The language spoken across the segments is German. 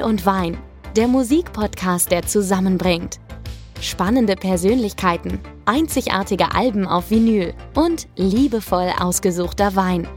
Vinyl und Wein, der Musikpodcast, der zusammenbringt. Spannende Persönlichkeiten, einzigartige Alben auf Vinyl und liebevoll ausgesuchter Wein.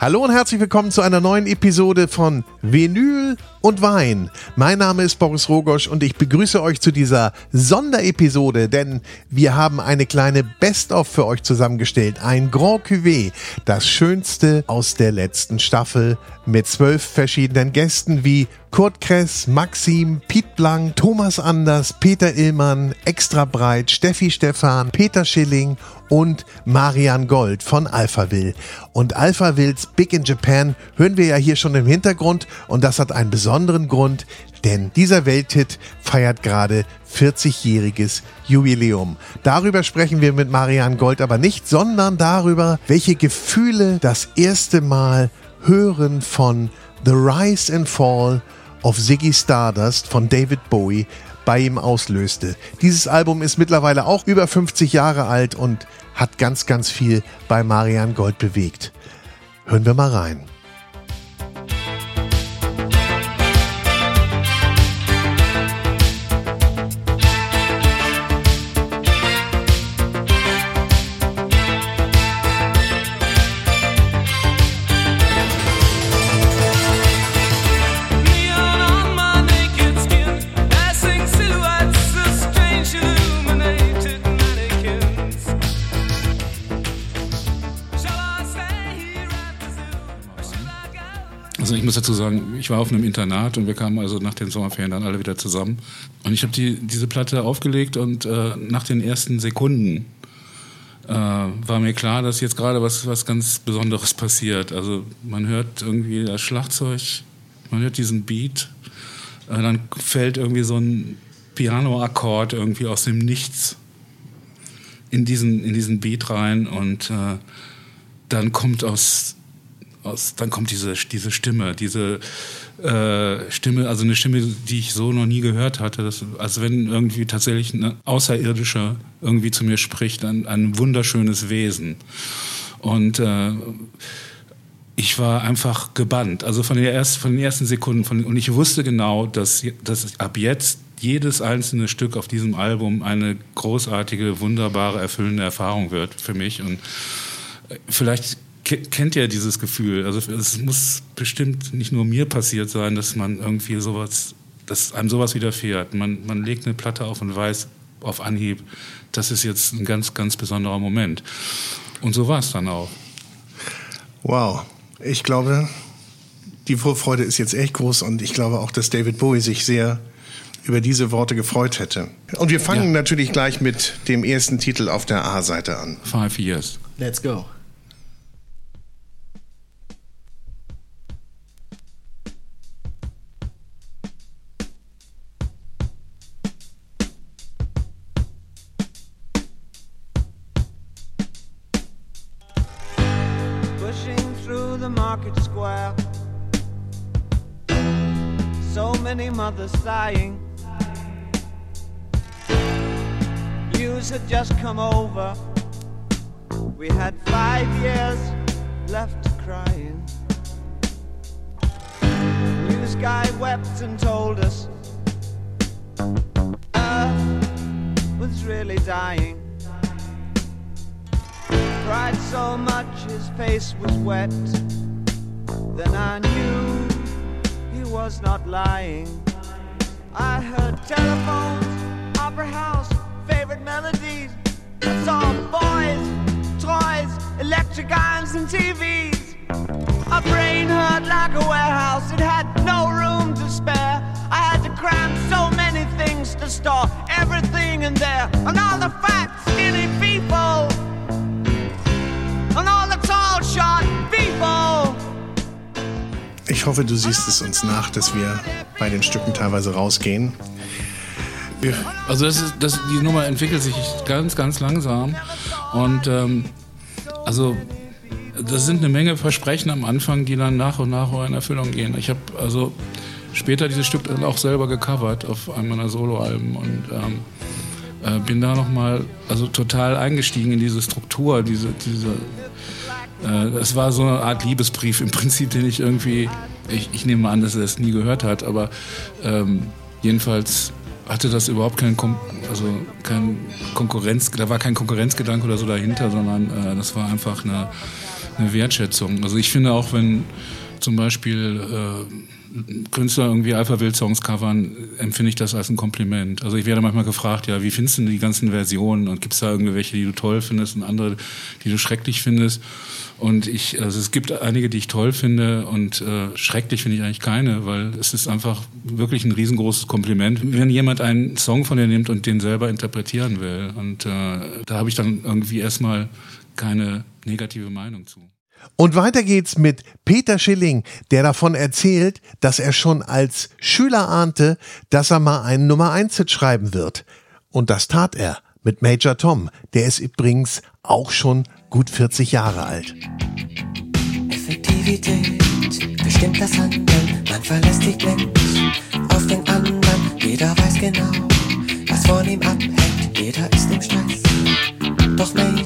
Hallo und herzlich willkommen zu einer neuen Episode von Vinyl und Wein. Mein Name ist Boris Rogosch und ich begrüße euch zu dieser Sonderepisode, denn wir haben eine kleine Best-of für euch zusammengestellt. Ein Grand Cuvée, das Schönste aus der letzten Staffel mit zwölf verschiedenen Gästen wie Kurt Kress, Maxim, Piet Blank, Thomas Anders, Peter Illmann, Extra Breit, Steffi Stephan, Peter Schilling und Marian Gold von Alphaville. Und Alphavilles Big in Japan hören wir ja hier schon im Hintergrund und das hat einen besonderen Grund, denn dieser Welthit feiert gerade 40-jähriges Jubiläum. Darüber sprechen wir mit Marian Gold aber nicht, sondern darüber, welche Gefühle das erste Mal hören von The Rise and Fall of Ziggy Stardust von David Bowie bei ihm auslöste. Dieses Album ist mittlerweile auch über 50 Jahre alt und hat ganz, ganz viel bei Marian Gold bewegt. Hören wir mal rein. Muss dazu sagen, ich war auf einem Internat und wir kamen also nach den Sommerferien dann alle wieder zusammen. Und ich habe die, diese Platte aufgelegt und äh, nach den ersten Sekunden äh, war mir klar, dass jetzt gerade was, was ganz Besonderes passiert. Also man hört irgendwie das Schlagzeug, man hört diesen Beat, äh, dann fällt irgendwie so ein Piano-Akkord irgendwie aus dem Nichts in diesen, in diesen Beat rein und äh, dann kommt aus aus, dann kommt diese, diese Stimme, diese äh, Stimme, also eine Stimme, die ich so noch nie gehört hatte. Das, als wenn irgendwie tatsächlich ein Außerirdischer irgendwie zu mir spricht, ein, ein wunderschönes Wesen. Und äh, ich war einfach gebannt, also von, der erst, von den ersten Sekunden. Von, und ich wusste genau, dass, dass ab jetzt jedes einzelne Stück auf diesem Album eine großartige, wunderbare, erfüllende Erfahrung wird für mich. Und äh, vielleicht kennt ja dieses Gefühl. Also es muss bestimmt nicht nur mir passiert sein, dass man irgendwie sowas, dass einem sowas widerfährt. Man, man legt eine Platte auf und weiß auf Anhieb, das ist jetzt ein ganz, ganz besonderer Moment. Und so war es dann auch. Wow. Ich glaube, die Vorfreude ist jetzt echt groß und ich glaube auch, dass David Bowie sich sehr über diese Worte gefreut hätte. Und wir fangen ja. natürlich gleich mit dem ersten Titel auf der A-Seite an. Five Years. Let's go. Mother sighing. News had just come over. We had five years left to crying. News guy wept and told us Earth was really dying. Cried so much his face was wet. Then I knew he was not lying. I heard telephones, opera house, favorite melodies. I saw boys, toys, electric irons, and TVs. My brain hurt like a warehouse, it had no room to spare. I had to cram so many things to store everything in there. And all the fat, skinny people, and all the tall, short people. Ich hoffe, du siehst es uns nach, dass wir bei den Stücken teilweise rausgehen. Also das ist, das, die Nummer entwickelt sich ganz, ganz langsam. Und ähm, also das sind eine Menge Versprechen am Anfang, die dann nach und nach in Erfüllung gehen. Ich habe also später dieses Stück dann auch selber gecovert auf einem meiner Soloalben und ähm, äh, bin da nochmal also total eingestiegen in diese Struktur, diese, diese es war so eine Art Liebesbrief im Prinzip, den ich irgendwie, ich, ich nehme an, dass er es nie gehört hat, aber ähm, jedenfalls hatte das überhaupt keinen Kom also kein Konkurrenz, da war kein Konkurrenzgedanke oder so dahinter, sondern äh, das war einfach eine, eine Wertschätzung. Also ich finde auch, wenn zum Beispiel äh, Künstler irgendwie Alpha-Wild-Songs covern, empfinde ich das als ein Kompliment. Also ich werde manchmal gefragt, ja, wie findest du die ganzen Versionen und gibt es da irgendwelche, die du toll findest und andere, die du schrecklich findest? Und ich, also es gibt einige, die ich toll finde und äh, schrecklich finde ich eigentlich keine, weil es ist einfach wirklich ein riesengroßes Kompliment, wenn jemand einen Song von dir nimmt und den selber interpretieren will. Und äh, da habe ich dann irgendwie erstmal keine negative Meinung zu. Und weiter geht's mit Peter Schilling, der davon erzählt, dass er schon als Schüler ahnte, dass er mal einen Nummer 1 Hit schreiben wird. Und das tat er mit Major Tom. Der ist übrigens auch schon gut 40 Jahre alt. Effektivität bestimmt das Handeln. Man verlässt sich blind auf den anderen. Jeder weiß genau, was von ihm abhängt. Jeder ist im Stress. Doch Major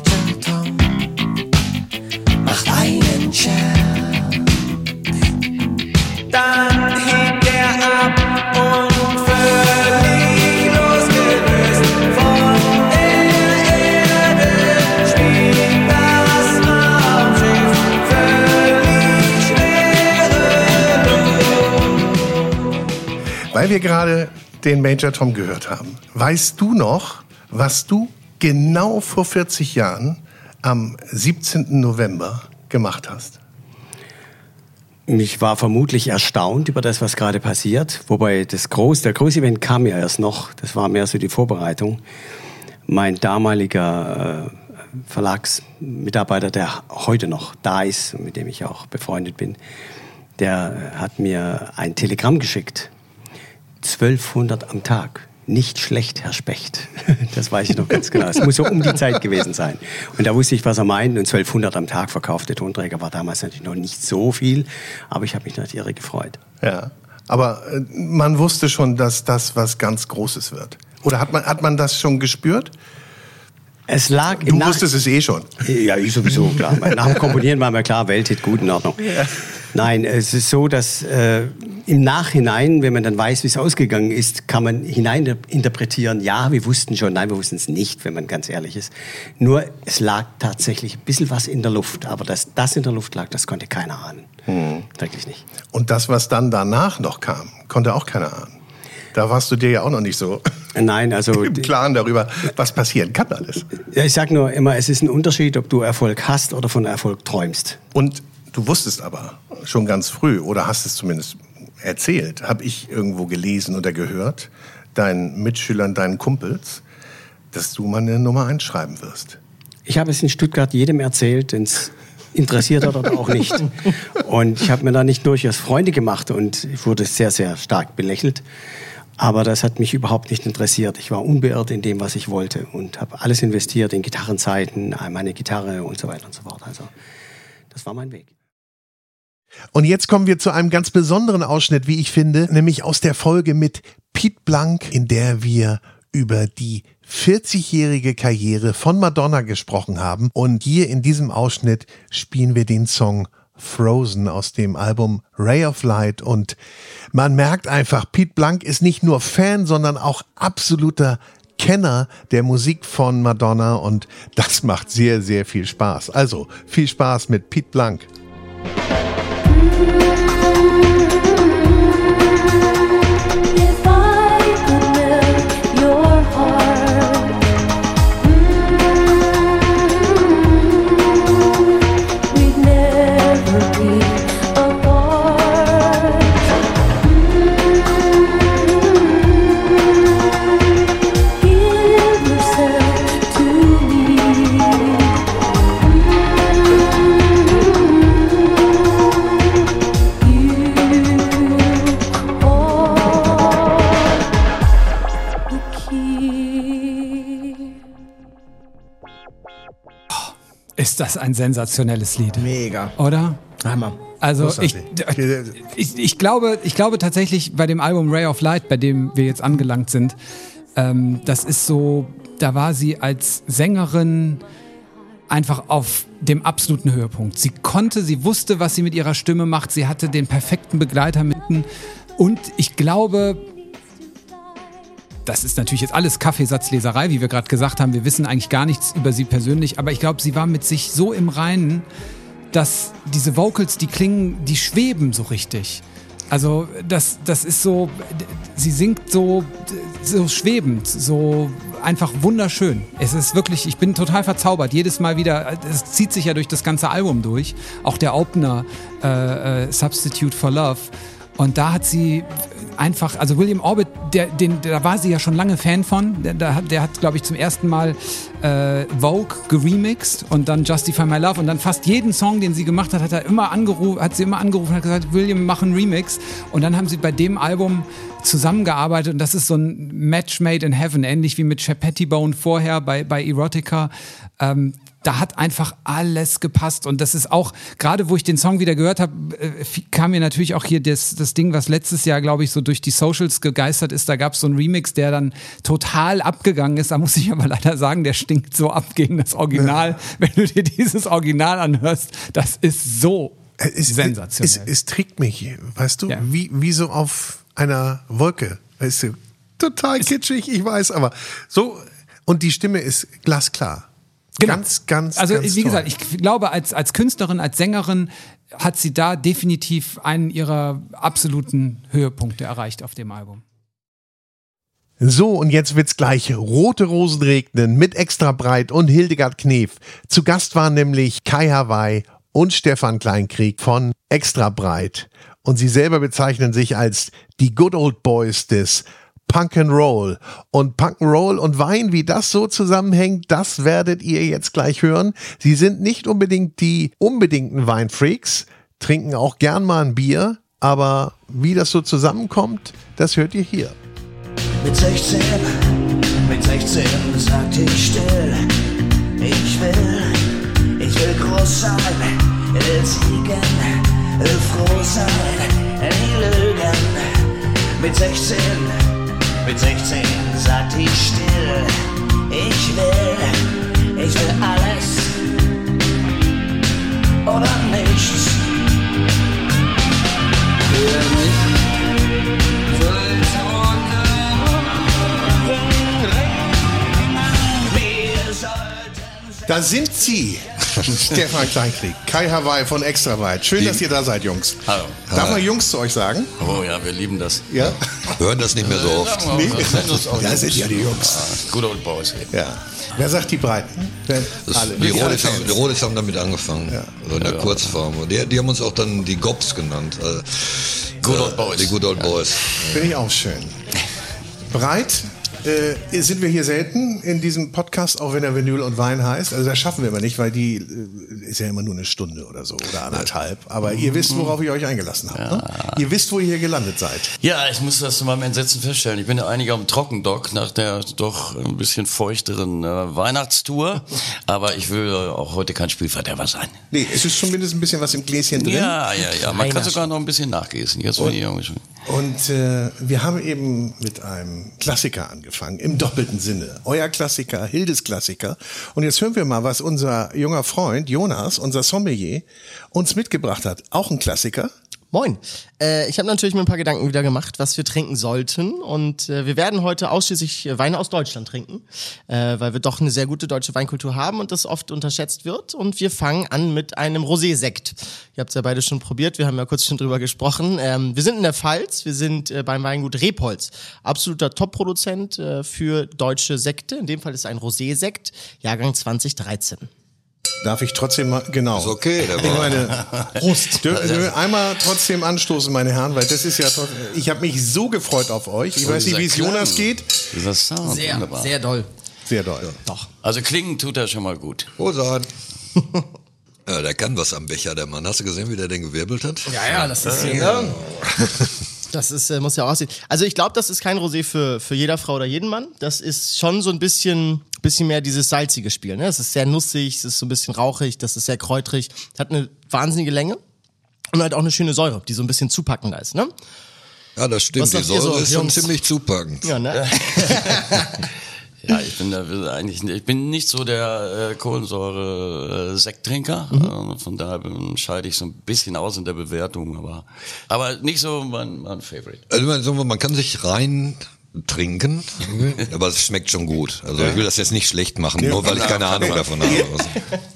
Weil wir gerade den Major Tom gehört haben, weißt du noch, was du genau vor 40 Jahren am 17. November gemacht hast? Ich war vermutlich erstaunt über das, was gerade passiert. Wobei das groß, der große Event kam ja erst noch. Das war mehr so die Vorbereitung. Mein damaliger äh, Verlagsmitarbeiter, der heute noch da ist, mit dem ich auch befreundet bin, der hat mir ein Telegramm geschickt. 1200 am Tag. Nicht schlecht, Herr Specht. Das weiß ich noch ganz genau. Es muss so um die Zeit gewesen sein. Und da wusste ich, was er meint. Und 1200 am Tag verkaufte Tonträger war damals natürlich noch nicht so viel. Aber ich habe mich natürlich irre gefreut. Ja. Aber äh, man wusste schon, dass das was ganz Großes wird. Oder hat man, hat man das schon gespürt? Es lag Du im Nach- wusstest es eh schon. Ja, ich sowieso, klar. Nach dem Komponieren war mir klar, Welthit, gut, in Ordnung. Nein, es ist so, dass äh, im Nachhinein, wenn man dann weiß, wie es ausgegangen ist, kann man hineininterpretieren, ja, wir wussten schon, nein, wir wussten es nicht, wenn man ganz ehrlich ist. Nur, es lag tatsächlich ein bisschen was in der Luft. Aber dass das in der Luft lag, das konnte keiner ahnen. Wirklich nicht. Und das, was dann danach noch kam, konnte auch keiner ahnen. Da warst du dir ja auch noch nicht so Nein, also... im Klaren darüber, was passieren kann alles. Ja, ich sag nur immer, es ist ein Unterschied, ob du Erfolg hast oder von Erfolg träumst. Und du wusstest aber schon ganz früh, oder hast es zumindest erzählt, habe ich irgendwo gelesen oder gehört, deinen Mitschülern, deinen Kumpels, dass du mal eine Nummer einschreiben wirst. Ich habe es in Stuttgart jedem erzählt, den es interessiert hat oder auch nicht. Und ich habe mir da nicht durchaus Freunde gemacht und ich wurde sehr, sehr stark belächelt. Aber das hat mich überhaupt nicht interessiert. Ich war unbeirrt in dem, was ich wollte und habe alles investiert in Gitarrenzeiten, meine Gitarre und so weiter und so fort. Also das war mein Weg. Und jetzt kommen wir zu einem ganz besonderen Ausschnitt, wie ich finde, nämlich aus der Folge mit Pete Blank, in der wir über die 40-jährige Karriere von Madonna gesprochen haben. Und hier in diesem Ausschnitt spielen wir den Song Frozen aus dem Album Ray of Light. Und man merkt einfach, Pete Blank ist nicht nur Fan, sondern auch absoluter Kenner der Musik von Madonna. Und das macht sehr, sehr viel Spaß. Also viel Spaß mit Pete Blank. thank you. Ist das ein sensationelles Lied. Mega. Oder? Hammer. Also ich, ich, ich, glaube, ich glaube tatsächlich bei dem Album Ray of Light, bei dem wir jetzt angelangt sind, ähm, das ist so, da war sie als Sängerin einfach auf dem absoluten Höhepunkt. Sie konnte, sie wusste, was sie mit ihrer Stimme macht. Sie hatte den perfekten Begleiter mitten. Und ich glaube, das ist natürlich jetzt alles Kaffeesatzleserei, wie wir gerade gesagt haben. Wir wissen eigentlich gar nichts über sie persönlich, aber ich glaube, sie war mit sich so im Reinen, dass diese Vocals, die klingen, die schweben so richtig. Also das, das ist so, sie singt so, so schwebend, so einfach wunderschön. Es ist wirklich, ich bin total verzaubert. Jedes Mal wieder, es zieht sich ja durch das ganze Album durch. Auch der Opener äh, äh, Substitute for Love. Und da hat sie einfach, also William Orbit, der, den, da war sie ja schon lange Fan von. Der, der hat, hat glaube ich, zum ersten Mal äh, Vogue geremixed und dann Justify My Love und dann fast jeden Song, den sie gemacht hat, hat er immer angerufen, hat sie immer angerufen und hat gesagt, William, mach einen Remix. Und dann haben sie bei dem Album zusammengearbeitet und das ist so ein Match made in heaven, ähnlich wie mit Shep Pettibone vorher bei, bei Erotica. Ähm, da hat einfach alles gepasst. Und das ist auch gerade wo ich den Song wieder gehört habe äh, kam mir natürlich auch hier das, das Ding was letztes Jahr glaube ich so durch die Socials gegeistert ist. Da gab es so einen Remix der dann total abgegangen ist. Da muss ich aber leider sagen der stinkt so ab gegen das Original. Wenn du dir dieses Original anhörst das ist so Es, sensationell. Es, es trägt mich, weißt du, Ja. wie, wie so auf einer Wolke. Weißt du, total kitschig, ich weiß, aber so, und die Stimme ist glasklar. Ganz, ganz, Also ganz wie toll. gesagt, ich glaube, als, als Künstlerin, als Sängerin hat sie da definitiv einen ihrer absoluten Höhepunkte erreicht auf dem Album. So, und jetzt wird's gleich rote Rosen regnen mit extra breit und Hildegard Knef. Zu Gast waren nämlich Kai Hawaii und Stefan Kleinkrieg von Extra breit. Und sie selber bezeichnen sich als die Good Old Boys des Punk and Roll. Und Punk and Roll und Wein, wie das so zusammenhängt, das werdet ihr jetzt gleich hören. Sie sind nicht unbedingt die unbedingten Weinfreaks, trinken auch gern mal ein Bier, aber wie das so zusammenkommt, das hört ihr hier. Mit 16, mit 16 sagte ich still, ich will, ich will groß sein, will siegen, will froh sein, nie lügen. Mit 16, mit 16 sagte ich still, ich will, ich will alles oder nichts. Da sind sie. Stefan Kleinkrieg, Kai Hawaii von Extraweit. Schön, dass ihr da seid, Jungs. Hallo. Darf man Jungs zu euch sagen? Oh ja, wir lieben das. Ja. Hören das nicht mehr so oft. Nee. Ja, sind ja die Jungs. Good old boys. Ja. Wer sagt die Breiten? Wer? Das, Alle. die, Rodis haben, die haben damit angefangen. So in der Kurzform. Und die, die haben uns auch dann die Gobs genannt. Good old boys. Die Good Old Boys. Finde ich auch schön. Breit äh, sind wir hier selten in diesem Podcast, auch wenn er Vinyl und Wein heißt. Also das schaffen wir immer nicht, weil die äh, ist ja immer nur eine Stunde oder so oder anderthalb. Aber ihr wisst, worauf ihr euch eingelassen habt. Ne? Ihr wisst, wo ihr hier gelandet seid. Ja, ich muss das zu meinem Entsetzen feststellen. Ich bin ja eigentlich am Trockendock nach der doch ein bisschen feuchteren äh, Weihnachtstour. Aber ich will auch heute kein Spielverderber sein. Nee, es ist zumindest ein bisschen was im Gläschen drin. Ja, ja, ja. Man kann sogar noch ein bisschen nachgießen. Jetzt bin ich irgendwie schon. Und äh, wir haben eben mit einem Klassiker angefangen, im doppelten Sinne. Euer Klassiker, Hildes Klassiker. Und jetzt hören wir mal, was unser junger Freund Jonas, unser Sommelier, uns mitgebracht hat. Auch ein Klassiker. Moin. Äh, ich habe natürlich mir ein paar Gedanken wieder gemacht, was wir trinken sollten. Und äh, wir werden heute ausschließlich Weine aus Deutschland trinken, äh, weil wir doch eine sehr gute deutsche Weinkultur haben und das oft unterschätzt wird. Und wir fangen an mit einem Rosé-Sekt. Ihr habt es ja beide schon probiert, wir haben ja kurz schon drüber gesprochen. Ähm, wir sind in der Pfalz, wir sind äh, beim Weingut Repolz. Absoluter Top-Produzent äh, für deutsche Sekte. In dem Fall ist ein Rosé-Sekt, Jahrgang 2013. Darf ich trotzdem mal, genau. Ist okay, der Ich war. meine, Prost. Dürfen wir einmal trotzdem anstoßen, meine Herren, weil das ist ja, ich habe mich so gefreut auf euch. Ich weiß nicht, wie es Jonas geht. Dieser Sound, Sehr, wunderbar. sehr doll. Sehr doll. Doch. Also klingen tut er schon mal gut. Rosan. Ja, der kann was am Becher, der Mann. Hast du gesehen, wie der den gewirbelt hat? Ja, ja, das ist. Das ist, äh, muss ja auch aussehen. Also ich glaube, das ist kein Rosé für, für jeder Frau oder jeden Mann. Das ist schon so ein bisschen, bisschen mehr dieses salzige Spiel. Ne? Es ist sehr nussig, es ist so ein bisschen rauchig, das ist sehr kräutrig, hat eine wahnsinnige Länge und halt auch eine schöne Säure, die so ein bisschen zupackender ist. Ne? Ja, das stimmt. Was Die Säure so, ist schon Jungs? ziemlich zupackend. Ja, ne? Ja, ich bin da eigentlich ich bin nicht so der äh, Kohlensäure-Sekttrinker. Mhm. Äh, von daher scheide ich so ein bisschen aus in der Bewertung, aber aber nicht so mein, mein Favorite. Also man, man kann sich rein trinken, aber es schmeckt schon gut. Also ich will das jetzt nicht schlecht machen, nur weil ich keine Ahnung davon habe.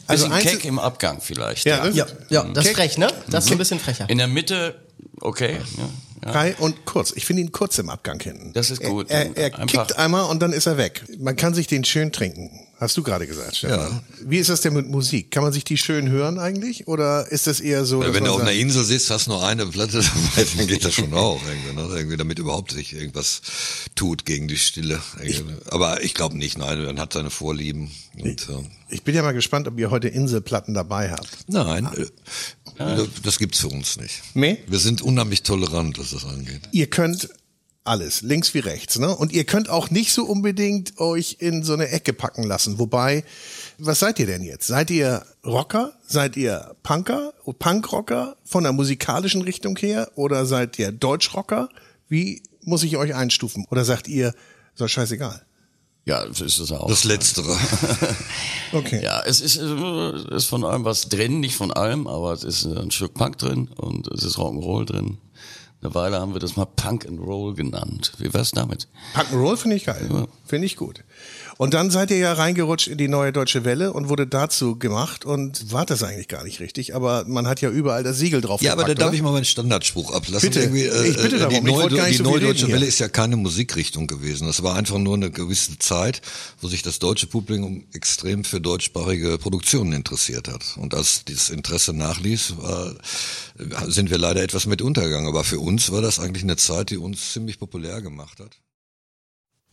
Also Bisschen eins keck ist- im Abgang vielleicht. Ja, das- Ja, ja, das ist Keck- frech, ne? Das ist so ein bisschen frecher. In der Mitte, okay. Ja, ja. Frei und kurz. Ich finde ihn kurz im Abgang hinten. Das ist gut. Er, er, er kickt einmal und dann ist er weg. Man kann sich den schön trinken. Hast du gerade gesagt, Stefan. Ja. Wie ist das denn mit Musik? Kann man sich die schön hören eigentlich? Oder ist das eher so, dass Wenn du auf einer Insel sitzt, hast nur eine Platte dabei, dann geht das schon auch. Irgendwie, ne? irgendwie damit überhaupt sich irgendwas tut gegen die Stille. Aber ich glaube nicht, nein, man hat seine Vorlieben. Und, äh, ich bin ja mal gespannt, ob ihr heute Inselplatten dabei habt. nein, äh, das gibt's für uns nicht. Nee? Wir sind unheimlich tolerant, was das angeht. Ihr könnt alles, links wie rechts, ne? Und ihr könnt auch nicht so unbedingt euch in so eine Ecke packen lassen. Wobei, was seid ihr denn jetzt? Seid ihr Rocker? Seid ihr Punker? Punkrocker von der musikalischen Richtung her? Oder seid ihr Deutschrocker? Wie muss ich euch einstufen? Oder sagt ihr, so scheißegal? Ja, das ist es auch. Das Letztere. Okay. Ja, es ist, ist von allem was drin, nicht von allem, aber es ist ein Stück Punk drin und es ist Rock'n'Roll drin. Eine Weile haben wir das mal Punk and Roll genannt. Wie wär's damit? Punk'n'Roll finde ich geil. Finde ich gut. Und dann seid ihr ja reingerutscht in die neue Deutsche Welle und wurde dazu gemacht und war das eigentlich gar nicht richtig. Aber man hat ja überall das Siegel drauf Ja, aber da gepackt, darf oder? ich mal meinen Standardspruch ablassen. Bitte. Irgendwie, äh, Ich bitte äh, darum. Die Ich neue, nicht die so neue Deutsche hier. Welle ist ja keine Musikrichtung gewesen. Das war einfach nur eine gewisse Zeit, wo sich das deutsche Publikum extrem für deutschsprachige Produktionen interessiert hat. Und als dieses Interesse nachließ, war, sind wir leider etwas mit untergegangen. Aber für uns war das eigentlich eine Zeit, die uns ziemlich populär gemacht hat.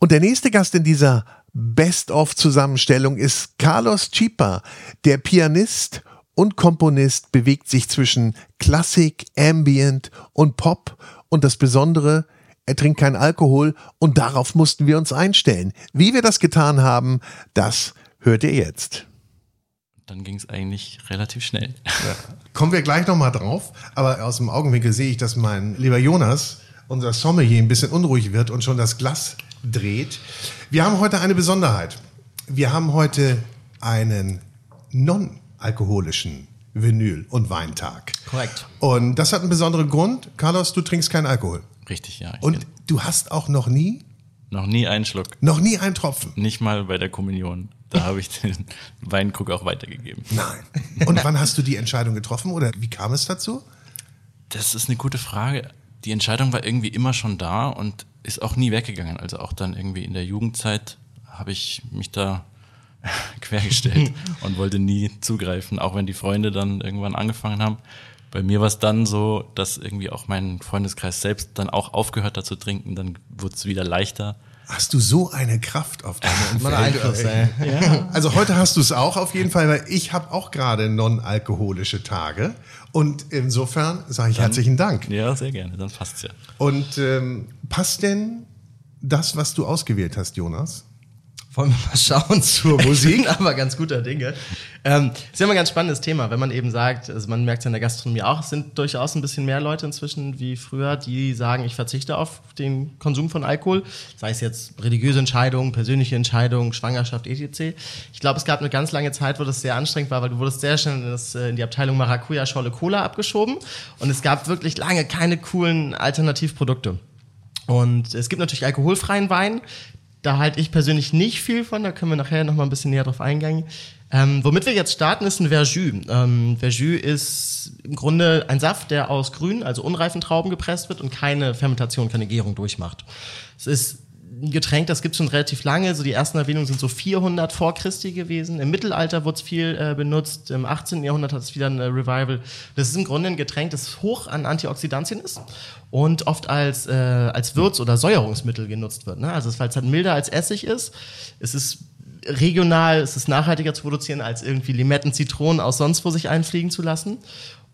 Und der nächste Gast in dieser Best-of-Zusammenstellung ist Carlos Chipa. Der Pianist und Komponist bewegt sich zwischen Klassik, Ambient und Pop. Und das Besondere, er trinkt keinen Alkohol und darauf mussten wir uns einstellen. Wie wir das getan haben, das hört ihr jetzt. Dann ging es eigentlich relativ schnell. Kommen wir gleich nochmal drauf, aber aus dem Augenwinkel sehe ich, dass mein lieber Jonas, unser Sommelier, ein bisschen unruhig wird und schon das Glas dreht. Wir haben heute eine Besonderheit. Wir haben heute einen non-alkoholischen Vinyl- und Weintag. Korrekt. Und das hat einen besonderen Grund. Carlos, du trinkst keinen Alkohol. Richtig, ja. Und du hast auch noch nie, noch nie einen Schluck. noch nie einen Tropfen. Nicht mal bei der Kommunion. Da habe ich den Weinkrug auch weitergegeben. Nein. Und wann hast du die Entscheidung getroffen oder wie kam es dazu? Das ist eine gute Frage. Die Entscheidung war irgendwie immer schon da und ist auch nie weggegangen. Also auch dann irgendwie in der Jugendzeit habe ich mich da quergestellt und wollte nie zugreifen, auch wenn die Freunde dann irgendwann angefangen haben. Bei mir war es dann so, dass irgendwie auch mein Freundeskreis selbst dann auch aufgehört hat zu trinken, dann wurde es wieder leichter. Hast du so eine Kraft auf deine Umfeld? Einfluss. Ja. Also heute hast du es auch auf jeden Fall, weil ich habe auch gerade non-alkoholische Tage und insofern sage ich herzlichen Dank. Ja, sehr gerne, dann passt's ja. Und ähm, passt denn das, was du ausgewählt hast, Jonas? Wollen wir mal schauen zur Musik, aber ganz guter Dinge. Ähm, ist ja immer ein ganz spannendes Thema, wenn man eben sagt, also man merkt es in der Gastronomie auch, es sind durchaus ein bisschen mehr Leute inzwischen wie früher, die sagen, ich verzichte auf den Konsum von Alkohol, sei es jetzt religiöse Entscheidungen, persönliche Entscheidungen, Schwangerschaft, etc. Ich glaube, es gab eine ganz lange Zeit, wo das sehr anstrengend war, weil du wurdest sehr schnell in, das, äh, in die Abteilung Maracuja Scholle Cola abgeschoben und es gab wirklich lange keine coolen Alternativprodukte. Und es gibt natürlich alkoholfreien Wein. Da halte ich persönlich nicht viel von. Da können wir nachher noch mal ein bisschen näher drauf eingehen. Ähm, womit wir jetzt starten, ist ein Verjus. Ähm, Verjus ist im Grunde ein Saft, der aus grünen, also unreifen Trauben gepresst wird und keine Fermentation, keine Gärung durchmacht. Es ist ein Getränk, das gibt es schon relativ lange. So die ersten Erwähnungen sind so 400 vor Christi gewesen. Im Mittelalter wurde es viel äh, benutzt. Im 18. Jahrhundert hat es wieder ein äh, Revival. Das ist im Grunde ein Getränk, das hoch an Antioxidantien ist und oft als, äh, als Würz- oder Säuerungsmittel genutzt wird. Ne? Also weil es halt milder als Essig ist. Es ist regional, es ist nachhaltiger zu produzieren, als irgendwie Limetten, Zitronen aus sonst wo sich einfliegen zu lassen.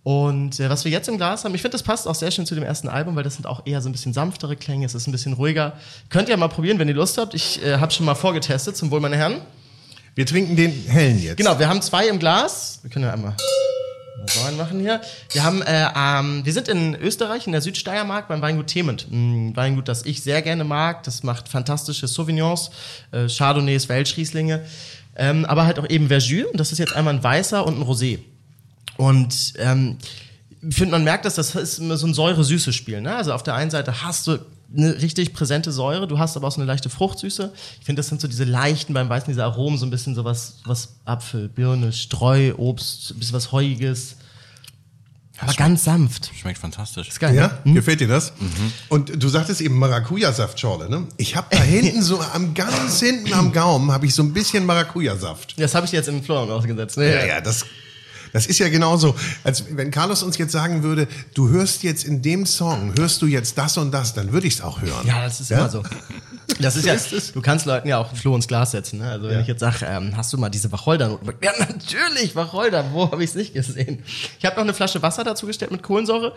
Und äh, was wir jetzt im Glas haben, ich finde, das passt auch sehr schön zu dem ersten Album, weil das sind auch eher so ein bisschen sanftere Klänge, es ist ein bisschen ruhiger. Könnt ihr mal probieren, wenn ihr Lust habt. Ich äh, habe schon mal vorgetestet, zum Wohl, meine Herren. Wir trinken den hellen jetzt. Genau, wir haben zwei im Glas. Wir können ja einmal man machen hier? Wir haben, äh, ähm, wir sind in Österreich, in der Südsteiermark, beim Weingut Thement. Ein Weingut, das ich sehr gerne mag. Das macht fantastische Sauvignons, äh, Chardonnays, Welschrieslinge. Ähm, aber halt auch eben Verjus. Und das ist jetzt einmal ein weißer und ein Rosé. Und ähm, ich finde, man merkt, dass das ist immer so ein säure-süße Spiel. Ne? Also auf der einen Seite hast du eine richtig präsente Säure, du hast aber auch so eine leichte Fruchtsüße. Ich finde, das sind so diese leichten beim Weißen, diese Aromen, so ein bisschen so was, was Apfel, Birne, Streu, Obst, ein bisschen was Heuiges. Aber ganz sanft. Schmeckt fantastisch. Ist geil, Ja, ne? gefällt dir das? Und du sagtest eben Maracuja-Saftschorle, ne? Ich habe da hinten so am ganz hinten am Gaumen habe ich so ein bisschen Maracuja-Saft. Das habe ich jetzt im Florian ausgesetzt. Ne? Ja, ja, das, das ist ja genauso, als wenn Carlos uns jetzt sagen würde, du hörst jetzt in dem Song, hörst du jetzt das und das, dann würde ich es auch hören. Ja, das ist immer so. Das ist ja, du kannst Leuten ja auch einen Floh ins Glas setzen. Ne? Also wenn ich jetzt sage, ähm, hast du mal diese Wacholder? Ja, natürlich, Wacholder. Wo habe ich es nicht gesehen? Ich habe noch eine Flasche Wasser dazu gestellt mit Kohlensäure.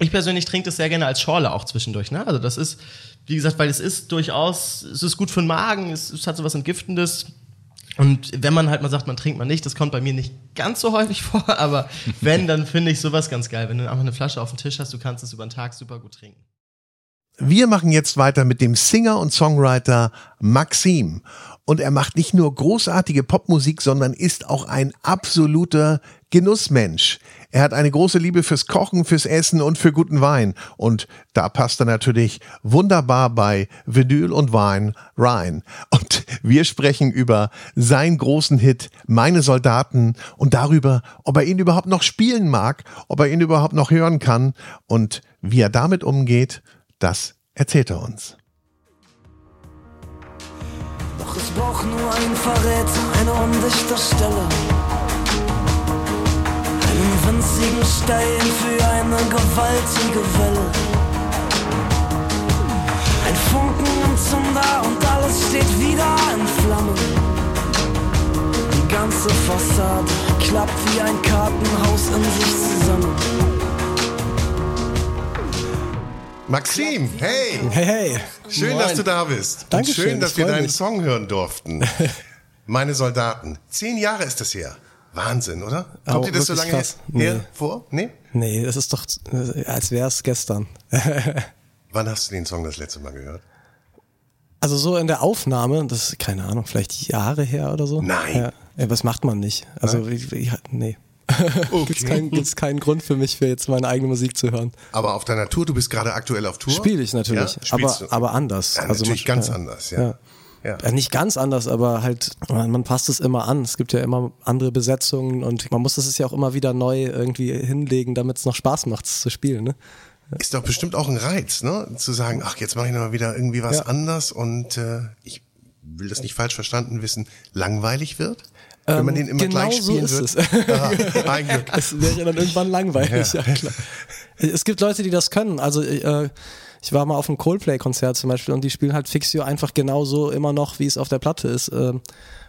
Ich persönlich trinke das sehr gerne als Schorle auch zwischendurch. Ne? Also das ist, wie gesagt, weil es ist durchaus, es ist gut für den Magen, es, es hat so was Entgiftendes. Und wenn man halt mal sagt, man trinkt man nicht, das kommt bei mir nicht ganz so häufig vor, aber wenn, dann finde ich sowas ganz geil. Wenn du einfach eine Flasche auf dem Tisch hast, du kannst es über den Tag super gut trinken. Wir machen jetzt weiter mit dem Singer und Songwriter Maxim. Und er macht nicht nur großartige Popmusik, sondern ist auch ein absoluter Genussmensch. Er hat eine große Liebe fürs Kochen, fürs Essen und für guten Wein. Und da passt er natürlich wunderbar bei Vinyl und Wein rein. Und wir sprechen über seinen großen Hit Meine Soldaten und darüber, ob er ihn überhaupt noch spielen mag, ob er ihn überhaupt noch hören kann und wie er damit umgeht. Das erzählt er uns. Doch es braucht nur einen Verräter, eine undichte Stelle. Winzigen Stein für eine gewaltige Welle. Ein Funken im Zunder und alles steht wieder in Flammen. Die ganze Fassade klappt wie ein Kartenhaus in sich zusammen. Maxim, hey! Hey, hey. Schön, Moin. dass du da bist. Und Dankeschön, schön, dass wir deinen mich. Song hören durften. Meine Soldaten. Zehn Jahre ist das her. Wahnsinn, oder? Kommt Oh, dir das so lange krass. her Nee. vor? Nee? Nee, das ist doch, als wäre es gestern. Wann hast du den Song das letzte Mal gehört? Also so in der Aufnahme, das ist, keine Ahnung, vielleicht Jahre her oder so. Nein. Ja, das macht man nicht. Also, ich, ich, nee. gibt's, keinen, gibt's keinen Grund für mich, für jetzt meine eigene Musik zu hören. Aber auf deiner Tour, du bist gerade aktuell auf Tour? Spiele ich natürlich, Ja? Aber, aber anders. Ja, also natürlich man- ganz anders, ja. Ja. Ja, nicht ganz anders, aber halt, man, passt es immer an. Es gibt ja immer andere Besetzungen und man muss es ja auch immer wieder neu irgendwie hinlegen, damit es noch Spaß macht, es zu spielen. Ne? Ist doch bestimmt auch ein Reiz, ne? Zu sagen, ach, jetzt mache ich noch mal wieder irgendwie was Ja. anders und äh, ich will das nicht falsch verstanden wissen, langweilig wird? Wenn man den immer genau gleich so spielen ist wird? es. Ah, ein Glück. Es wäre dann irgendwann langweilig, ja. Ja. klar. Es gibt Leute, die das können. Also äh, ich war mal auf einem Coldplay-Konzert zum Beispiel und die spielen halt Fixio einfach genauso immer noch, wie es auf der Platte ist. ähm,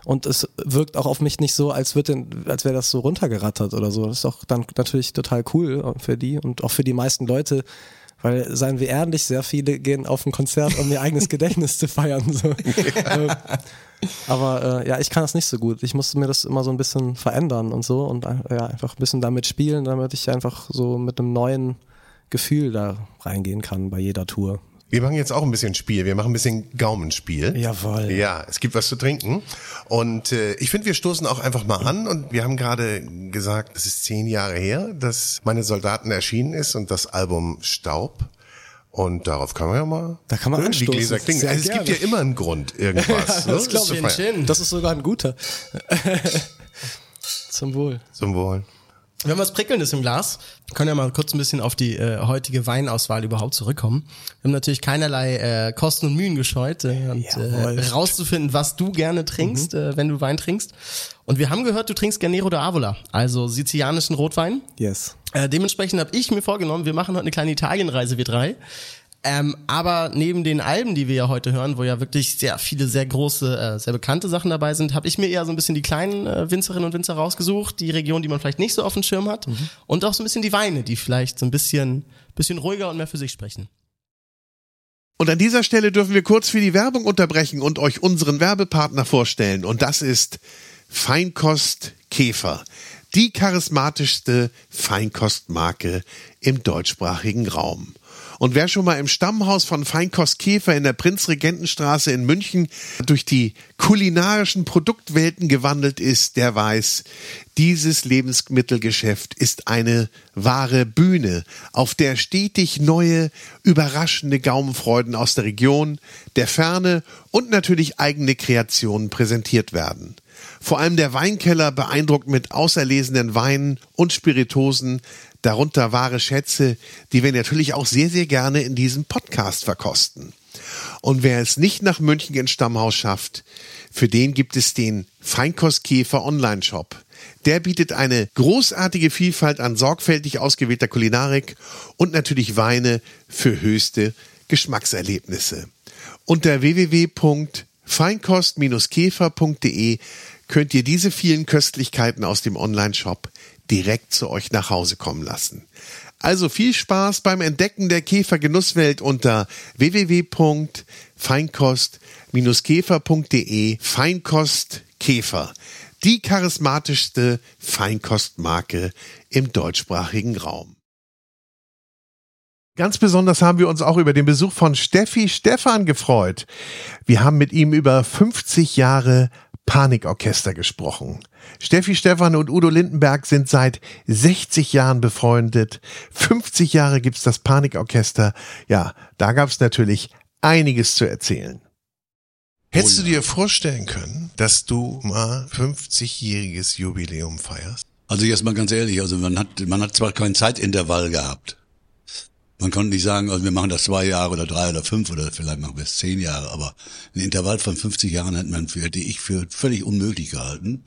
Und es wirkt auch auf mich nicht so, als, wird als wäre das so runtergerattert oder so. Das ist auch dann natürlich total cool für die und auch für die meisten Leute. Weil, seien wir ehrlich, sehr viele gehen auf ein Konzert, um ihr eigenes Gedächtnis zu feiern. So. Ähm, aber äh, ja, ich kann das nicht so gut. Ich musste mir das immer so ein bisschen verändern und so und äh, ja, einfach ein bisschen damit spielen, damit ich einfach so mit einem neuen Gefühl da reingehen kann bei jeder Tour. Wir machen jetzt auch ein bisschen Spiel. Wir machen ein bisschen Gaumenspiel. Jawohl. Ja, es gibt was zu trinken. Und äh, ich finde, wir stoßen auch einfach mal an. Und wir haben gerade gesagt, es ist zehn Jahre her, dass meine Soldaten erschienen ist und das Album Staub. Und darauf kann man ja mal Da kann man anstoßen. Gläser klingen. Also es gibt ja gerne. immer einen Grund, irgendwas. ne? das glaube zu ich. Das ist sogar ein guter. Zum Wohl. Zum Wohl. Wir haben was Prickelndes im Glas. Wir können ja mal kurz ein bisschen auf die äh, heutige Weinauswahl überhaupt zurückkommen. Wir haben natürlich keinerlei äh, Kosten und Mühen gescheut, äh, und Jawohl. äh, rauszufinden, was du gerne trinkst, äh, wenn du Wein trinkst. Und wir haben gehört, du trinkst gerne Nero de Avola, also sizilianischen Rotwein. Yes. Äh, dementsprechend habe ich mir vorgenommen, wir machen heute eine kleine Italienreise, wir drei. Ähm, aber neben den Alben, die wir ja heute hören, wo ja wirklich sehr viele, sehr große, äh, sehr bekannte Sachen dabei sind, habe ich mir eher so ein bisschen die kleinen äh, Winzerinnen und Winzer rausgesucht, die Region, die man vielleicht nicht so auf dem Schirm hat. Und auch so ein bisschen die Weine, die vielleicht so ein bisschen, bisschen ruhiger und mehr für sich sprechen. Und an dieser Stelle dürfen wir kurz für die Werbung unterbrechen und euch unseren Werbepartner vorstellen. Und das ist Feinkost Käfer. die charismatischste Feinkostmarke im deutschsprachigen Raum. Und wer schon mal im Stammhaus von Feinkost Käfer in der Prinzregentenstraße in München durch die kulinarischen Produktwelten gewandelt ist, der weiß, dieses Lebensmittelgeschäft ist eine wahre Bühne, auf der stetig neue, überraschende Gaumenfreuden aus der Region, der Ferne und natürlich eigene Kreationen präsentiert werden. Vor allem der Weinkeller beeindruckt mit auserlesenen Weinen und Spiritosen, darunter wahre Schätze, die wir natürlich auch sehr, sehr gerne in diesem Podcast verkosten. Und wer es nicht nach München ins Stammhaus schafft, für den gibt es den Feinkostkäfer Online-Shop. Der bietet eine großartige Vielfalt an sorgfältig ausgewählter Kulinarik und natürlich Weine für höchste Geschmackserlebnisse. Unter www.feinkost-käfer.de könnt ihr diese vielen Köstlichkeiten aus dem Online-Shop direkt zu euch nach Hause kommen lassen. Also viel Spaß beim Entdecken der Käfergenusswelt unter www.feinkost-käfer.de Feinkost Käfer. Die charismatischste Feinkostmarke im deutschsprachigen Raum. Ganz besonders haben wir uns auch über den Besuch von Steffi Stefan gefreut. Wir haben mit ihm über 50 Jahre Panikorchester gesprochen. Steffi Stefan und Udo Lindenberg sind seit 60 Jahren befreundet. 50 Jahre gibt's das Panikorchester. Ja, da gab's natürlich einiges zu erzählen. Hättest du dir vorstellen können, dass du mal 50-jähriges Jubiläum feierst? Also jetzt mal ganz ehrlich, also man hat, man hat zwar kein Zeitintervall gehabt. Man konnte nicht sagen, also wir machen das zwei Jahre oder drei oder fünf oder vielleicht machen wir es zehn Jahre, aber ein Intervall von 50 Jahren hat man für, hätte ich für völlig unmöglich gehalten.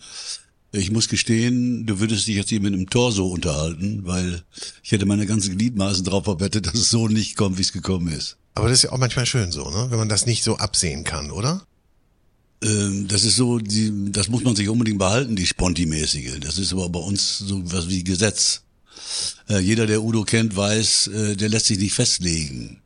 Ich muss gestehen, du würdest dich jetzt hier mit einem Torso unterhalten, weil ich hätte meine ganzen Gliedmaßen drauf verwettet, dass es so nicht kommt, wie es gekommen ist. Aber das ist ja auch manchmal schön so, ne? wenn man das nicht so absehen kann, oder? Ähm, Das ist so, die, das muss man sich unbedingt behalten, die Sponti-mäßige. Das ist aber bei uns so was wie Gesetz. Äh, jeder, der Udo kennt, weiß, äh, der lässt sich nicht festlegen,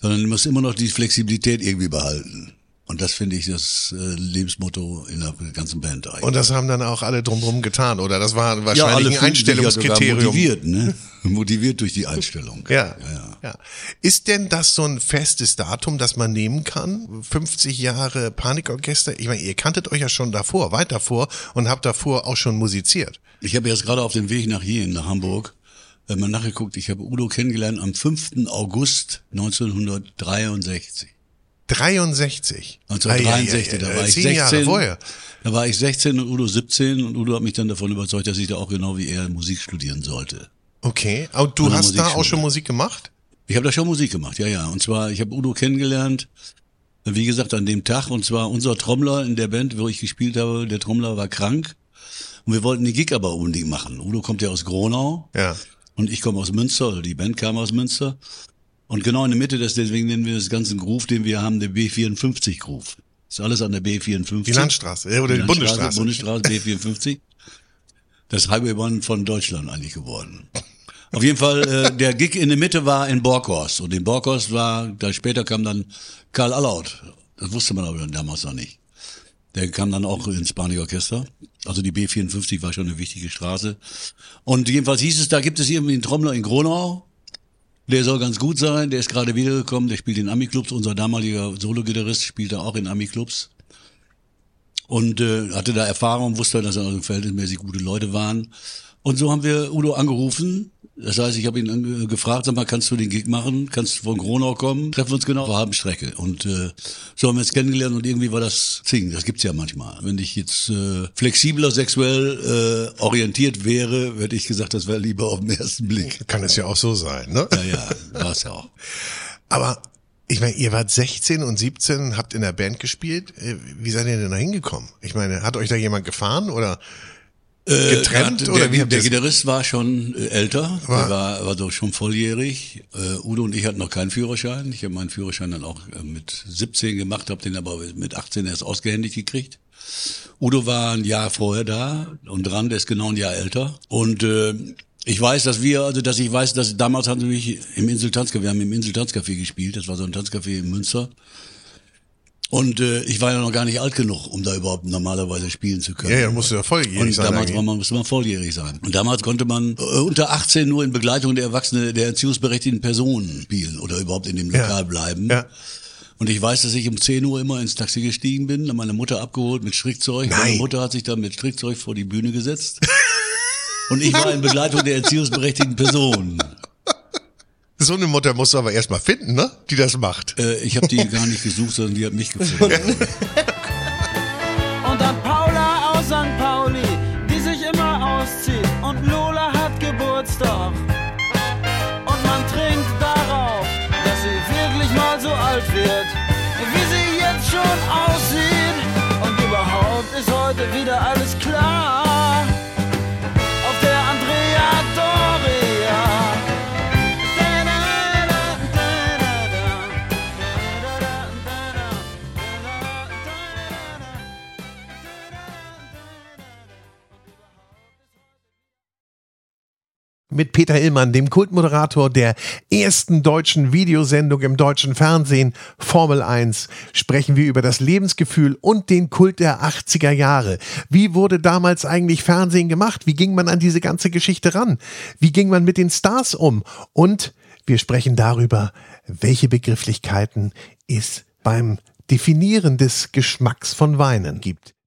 sondern muss immer noch die Flexibilität irgendwie behalten. Und das finde ich das äh, Lebensmotto in der ganzen Band eigentlich. Und das haben dann auch alle drumherum getan, oder? Das war ja, wahrscheinlich ein ja sogar Einstellungskriterium. Motiviert, ne? motiviert durch die Einstellung. Ja, ja. Ist denn das so ein festes Datum, das man nehmen kann? 50 Jahre Panikorchester? Ich meine, ihr kanntet euch ja schon davor, weit davor und habt davor auch schon musiziert. Ich habe jetzt gerade auf dem Weg nach hier, nach Hamburg, äh, mal nachgeguckt, ich habe Udo kennengelernt am 5. August 1963. 63? 1963, Ei, ei, ei, da war ich zehn 16. Jahre vorher. Da war ich 16 und Udo 17 und Udo hat mich dann davon überzeugt, dass ich da auch genau wie er Musik studieren sollte. Okay, und du der hast da auch schon Musik gemacht? Ich habe da schon Musik gemacht, ja, ja. Und zwar, ich habe Udo kennengelernt, wie gesagt, an dem Tag. Und zwar unser Trommler in der Band, wo ich gespielt habe, der Trommler war krank. Und wir wollten den Gig aber unbedingt machen. Udo kommt ja aus Gronau. Ja. Und ich komme aus Münster, oder die Band kam aus Münster. Und genau in der Mitte, des, deswegen nennen wir das ganze Groove, den wir haben, der B54 Groove. Ist alles an der B54. Die Landstraße, äh, oder die Bundesstraße. Bundesstraße B54. Das Highway One von Deutschland eigentlich geworden. Auf jeden Fall, äh, der Gig in der Mitte war in Borkhorst. Und in Borkhorst war, da später kam dann Karl Allaut. Das wusste man aber damals noch nicht. Der kam dann auch ins Panikorchester. Also die B54 war schon eine wichtige Straße. Und jedenfalls hieß es, da gibt es irgendwie einen Trommler in Gronau. Der soll ganz gut sein. Der ist gerade wiedergekommen. Der spielt in Ami-Clubs. Unser damaliger Solo-Gitarrist spielte auch in Ami-Clubs. Und äh, hatte da Erfahrung, wusste, dass er also verhältnismäßig gute Leute waren. Und so haben wir Udo angerufen. Das heißt, ich habe ihn gefragt, sag mal, kannst du den Gig machen? Kannst du von Gronau kommen? Treffen wir uns genau auf der halben Strecke. Und äh, so haben wir uns kennengelernt und irgendwie war das Zing. Das gibt's ja manchmal. Wenn ich jetzt äh, flexibler sexuell äh, orientiert wäre, hätte ich gesagt, das wäre lieber auf den ersten Blick. Kann es ja auch so sein, ne? Ja, ja, war's ja auch. Aber ich meine, ihr wart 16 und 17, habt in der Band gespielt. Äh, Wie seid ihr denn da hingekommen? Ich meine, hat euch da jemand gefahren oder getrennt? der, oder der, wie der Gitarrist war schon äh, älter, War- der war, war doch schon volljährig. Äh, Udo und ich hatten noch keinen Führerschein. Ich habe meinen Führerschein dann auch äh, mit 17 gemacht, habe den aber mit 18 erst ausgehändigt gekriegt. Udo war ein Jahr vorher da und dran, der ist genau ein Jahr älter. Und äh, ich weiß, dass wir, also dass ich weiß, dass damals hatten wir im Insel Tanzcafé, wir haben im Insel Tanzcafé gespielt, das war so ein Tanzcafé in Münster. Und äh, ich war ja noch gar nicht alt genug, um da überhaupt normalerweise spielen zu können. Ja, ja, musst du ja volljährig und sein Damals eigentlich. war man, musste man volljährig sein. Und damals konnte man äh, unter 18 nur in Begleitung der Erwachsenen, der erziehungsberechtigten Personen spielen oder überhaupt in dem Lokal bleiben. Ja. Und ich weiß, dass ich um 10 Uhr immer ins Taxi gestiegen bin, dann meine Mutter abgeholt mit Strickzeug. Nein. Meine Mutter hat sich dann mit Strickzeug vor die Bühne gesetzt. Und ich war in Begleitung der erziehungsberechtigten Personen. So eine Mutter musst du aber erstmal finden, ne? Die das macht. Äh, ich habe die gar nicht gesucht, sondern die hat mich gefunden. Und dann Mit Peter Illmann, dem Kultmoderator der ersten deutschen Videosendung im deutschen Fernsehen, Formel 1, sprechen wir über das Lebensgefühl und den Kult der 80er Jahre. Wie wurde damals eigentlich Fernsehen gemacht? Wie ging man an diese ganze Geschichte ran? Wie ging man mit den Stars um? Und wir sprechen darüber, welche Begrifflichkeiten es beim Definieren des Geschmacks von Weinen gibt.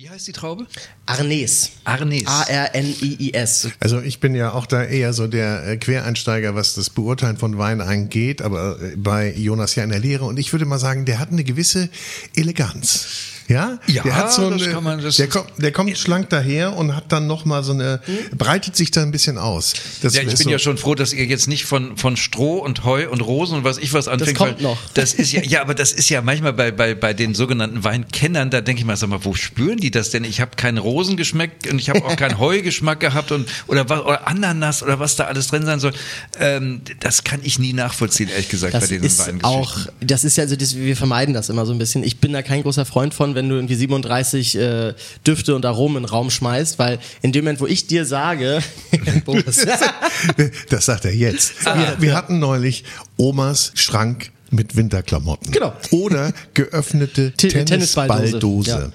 Wie heißt die Traube? Arnes. Arnes. A-R-N-I-I-S. Also ich bin ja auch da eher so der äh, Quereinsteiger, was das Beurteilen von Wein angeht, aber äh, bei Jonas ja in der Lehre und ich würde mal sagen, der hat eine gewisse Eleganz. Ja, Ja, der hat so das eine, kann man- das- der, kommt, der kommt schlank daher und hat dann noch mal so eine, breitet sich da ein bisschen aus. Das ja, ich bin so, ja schon froh, dass ihr jetzt nicht von, von Stroh und Heu und Rosen und was ich was anfängt. kommt weil noch. Das ist ja, ja, aber das ist ja manchmal bei, bei, bei den sogenannten Weinkennern, da denke ich mal, sag mal, wo spüren die das denn? Ich habe keinen Rosengeschmack und ich habe auch keinen Heugeschmack gehabt und oder, was- oder Ananas oder was da alles drin sein soll. Ähm, das kann ich nie nachvollziehen, ehrlich gesagt, Das bei den ist Weingeschichten. auch, das ist ja also, das, wir vermeiden das immer so ein bisschen. Ich bin da kein großer Freund von, wenn du irgendwie 37 äh, Düfte und Aromen in den Raum schmeißt, weil in dem Moment, wo ich dir sage, das sagt er jetzt. Wir, wir hatten neulich Omas Schrank mit Winterklamotten. Genau. Oder geöffnete Tennisballdose. Tennisballdose,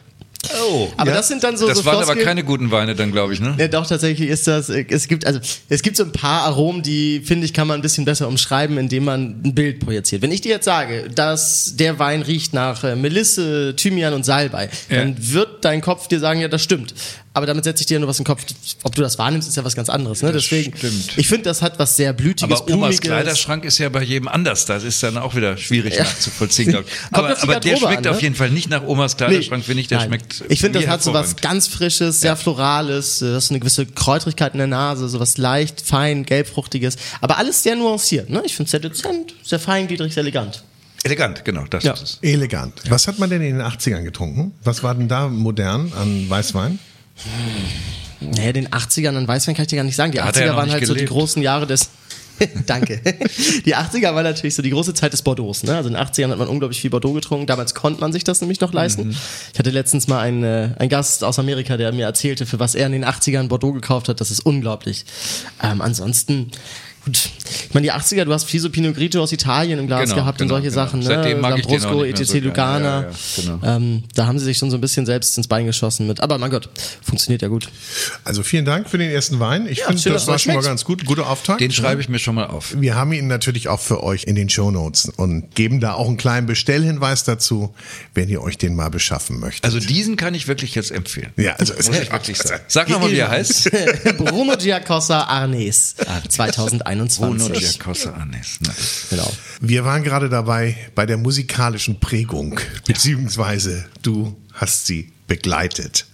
Oh, aber das sind dann so das so waren aber Floskeln- keine guten Weine dann, glaube ich, ne? Ja, doch, tatsächlich ist das, äh, es gibt, also, es gibt so ein paar Aromen, die, finde ich, kann man ein bisschen besser umschreiben, indem man ein Bild projiziert. Wenn ich dir jetzt sage, dass der Wein riecht nach äh, Melisse, Thymian und Salbei, Ja. dann wird dein Kopf dir sagen, ja, das stimmt. Aber damit setze ich dir nur was in den Kopf. Ob du das wahrnimmst, ist ja was ganz anderes, ne? Deswegen, stimmt. ich finde, das hat was sehr Blütiges, Aber Omas Blumiges. Kleiderschrank ist ja bei jedem anders. Das ist dann auch wieder schwierig nachzuvollziehen, glaube ich. Kommt Aber, aber der schmeckt an, ne? auf jeden Fall nicht nach Omas Kleiderschrank, finde ich. Der Nein. schmeckt. Ich finde, das hat so was ganz Frisches, sehr Florales, äh, das ist eine gewisse Kräutrigkeit in der Nase, so was leicht, fein, gelbfruchtiges. Aber alles sehr nuanciert, ne? Ich finde es sehr dezent, sehr feingliedrig, sehr elegant. Elegant, genau, das Ja. ist es. Elegant. Was hat man denn in den 80ern getrunken? Was war denn da modern an Weißwein? Naja, den 80ern an Weißwein kann ich dir gar nicht sagen. Die Da hat er ja 80er noch waren halt so die gelebt. großen Jahre des. Danke. Die 80er war natürlich so die große Zeit des Bordeaux. Ne? Also in den 80ern hat man unglaublich viel Bordeaux getrunken. Damals konnte man sich das nämlich noch leisten. Mhm. Ich hatte letztens mal einen, äh, einen Gast aus Amerika, der mir erzählte, für was er in den 80ern Bordeaux gekauft hat. Das ist unglaublich. Ähm, ansonsten, gut. Ich meine, die 80er, du hast viel so Pinot Grigio aus Italien im Glas Genau, gehabt genau, und solche genau. Sachen. Ne? Seitdem mag ich den Lambrusco, nicht mehr ETC so. Lugana. Ja, ja, genau. ähm, da haben sie sich schon so ein bisschen selbst ins Bein geschossen mit. Aber mein Gott, funktioniert ja gut. Also vielen Dank für den ersten Wein. Ich Ja, finde, das war schon mal ganz gut. Guter Auftakt. Den schreibe ich mir schon mal auf. Wir haben ihn natürlich auch für euch in den Shownotes und geben da auch einen kleinen Bestellhinweis dazu, wenn ihr euch den mal beschaffen möchtet. Also diesen kann ich wirklich jetzt empfehlen. ja, also Muss ich wirklich sagen. Sag nochmal, wie er heißt. Bruno Giacosa Arnes 2021. Bruno Giacosa. Nice. Genau. Wir waren gerade dabei bei der musikalischen Prägung, beziehungsweise du hast sie begleitet.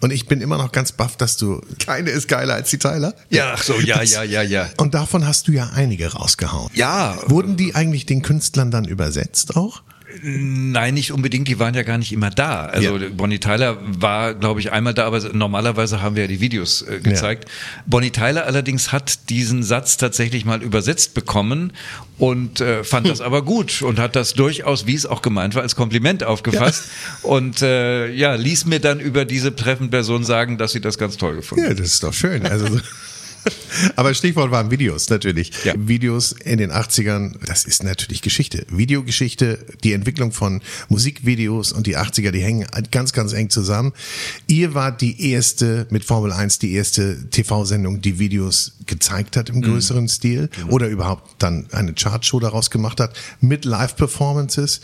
Und ich bin immer noch ganz baff, dass du keine ist geiler als die Tyler. Ja, ach so, ja, ja, ja, ja. Und davon hast du ja einige rausgehauen. Ja. Wurden die eigentlich den Künstlern dann übersetzt auch? Nein, nicht unbedingt, die waren ja gar nicht immer da. Also Ja. Bonnie Tyler war, glaube ich, einmal da, aber normalerweise haben wir ja die Videos äh, gezeigt. Bonnie Tyler allerdings hat diesen Satz tatsächlich mal übersetzt bekommen und äh, fand das aber gut und hat das durchaus, wie es auch gemeint war, als Kompliment aufgefasst und äh, ja, ließ mir dann über diese treffende Person sagen, dass sie das ganz toll gefunden Ja, hat. das ist doch schön. Also so- Aber Stichwort waren Videos natürlich. Videos in den 80ern, das ist natürlich Geschichte. Videogeschichte, die Entwicklung von Musikvideos und die 80er, die hängen ganz, ganz eng zusammen. Ihr wart die erste mit Formel 1, die erste TV-Sendung, die Videos gezeigt hat im Mhm. größeren Stil oder überhaupt dann eine Chartshow daraus gemacht hat mit Live-Performances.